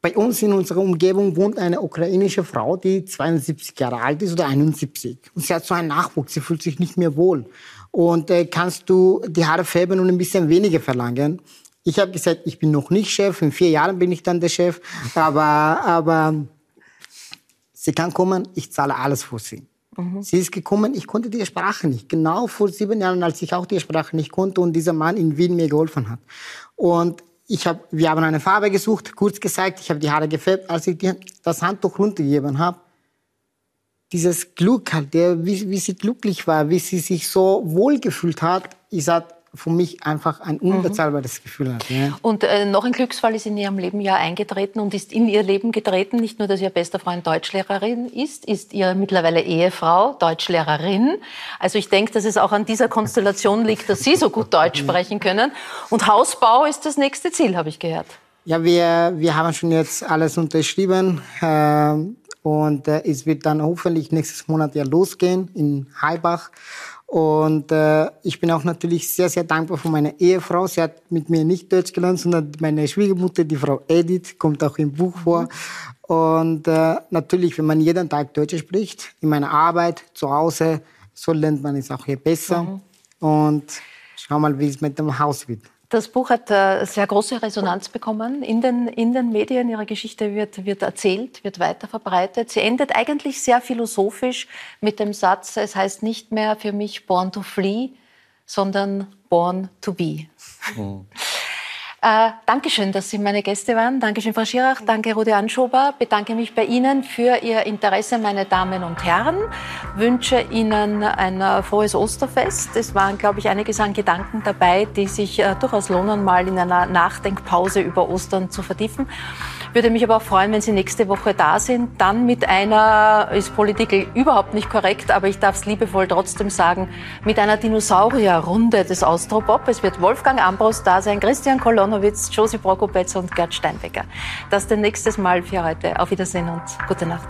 Bei uns in unserer Umgebung wohnt eine ukrainische Frau, die 72 Jahre alt ist oder 71. Und sie hat so einen Nachwuchs, sie fühlt sich nicht mehr wohl und äh, kannst du die Haare färben und ein bisschen weniger verlangen. Ich habe gesagt, ich bin noch nicht Chef, in vier Jahren bin ich dann der Chef, aber, aber sie kann kommen, ich zahle alles für sie. Mhm. Sie ist gekommen, ich konnte die Sprache nicht. Genau vor sieben Jahren, als ich auch die Sprache nicht konnte und dieser Mann in Wien mir geholfen hat. Und ich hab, wir haben eine Farbe gesucht, kurz gesagt, ich habe die Haare gefärbt. Als ich die, das Handtuch runtergegeben habe, dieses Glück halt, der, wie, wie sie glücklich war, wie sie sich so wohl gefühlt hat, ist halt für mich einfach ein mhm. unbezahlbares mhm. Gefühl hat. Ja. Und äh, noch ein Glücksfall ist in ihrem Leben ja eingetreten und ist in ihr Leben getreten. Nicht nur, dass ihr bester Freund Deutschlehrerin ist, ist ihre mittlerweile Ehefrau Deutschlehrerin. Also ich denke, dass es auch an dieser Konstellation liegt, dass Sie so gut Deutsch sprechen können. Und Hausbau ist das nächste Ziel, habe ich gehört. Ja, wir, wir haben schon jetzt alles unterschrieben. Äh, und äh, es wird dann hoffentlich nächstes Monat ja losgehen in Heibach. Und äh, ich bin auch natürlich sehr, sehr dankbar für meine Ehefrau. Sie hat mit mir nicht Deutsch gelernt, sondern meine Schwiegermutter, die Frau Edith, kommt auch im Buch vor. Und äh, natürlich, wenn man jeden Tag Deutsch spricht, in meiner Arbeit, zu Hause, so lernt man es auch hier besser. Mhm. Und schau mal, wie es mit dem Haus wird. Das Buch hat äh, sehr große Resonanz bekommen in den, in den Medien. Ihre Geschichte wird, wird erzählt, wird weiter verbreitet. Sie endet eigentlich sehr philosophisch mit dem Satz, es heißt nicht mehr für mich born to flee, sondern born to be. Mhm. Äh, Dankeschön, dass Sie meine Gäste waren. Dankeschön, Frau Schirach. Danke, Rudi Anschober. Bedanke mich bei Ihnen für Ihr Interesse, meine Damen und Herren. Wünsche Ihnen ein äh, frohes Osterfest. Es waren, glaube ich, einiges an Gedanken dabei, die sich äh, durchaus lohnen, mal in einer Nachdenkpause über Ostern zu vertiefen. Würde mich aber auch freuen, wenn Sie nächste Woche da sind. Dann mit einer, ist Politik überhaupt nicht korrekt, aber ich darf es liebevoll trotzdem sagen, mit einer Dinosaurierrunde des Austropop. Es wird Wolfgang Ambros da sein, Christian Kolonowitz, Josi Prokopetz und Gerd Steinbecker. Das denn nächstes Mal für heute. Auf Wiedersehen und gute Nacht.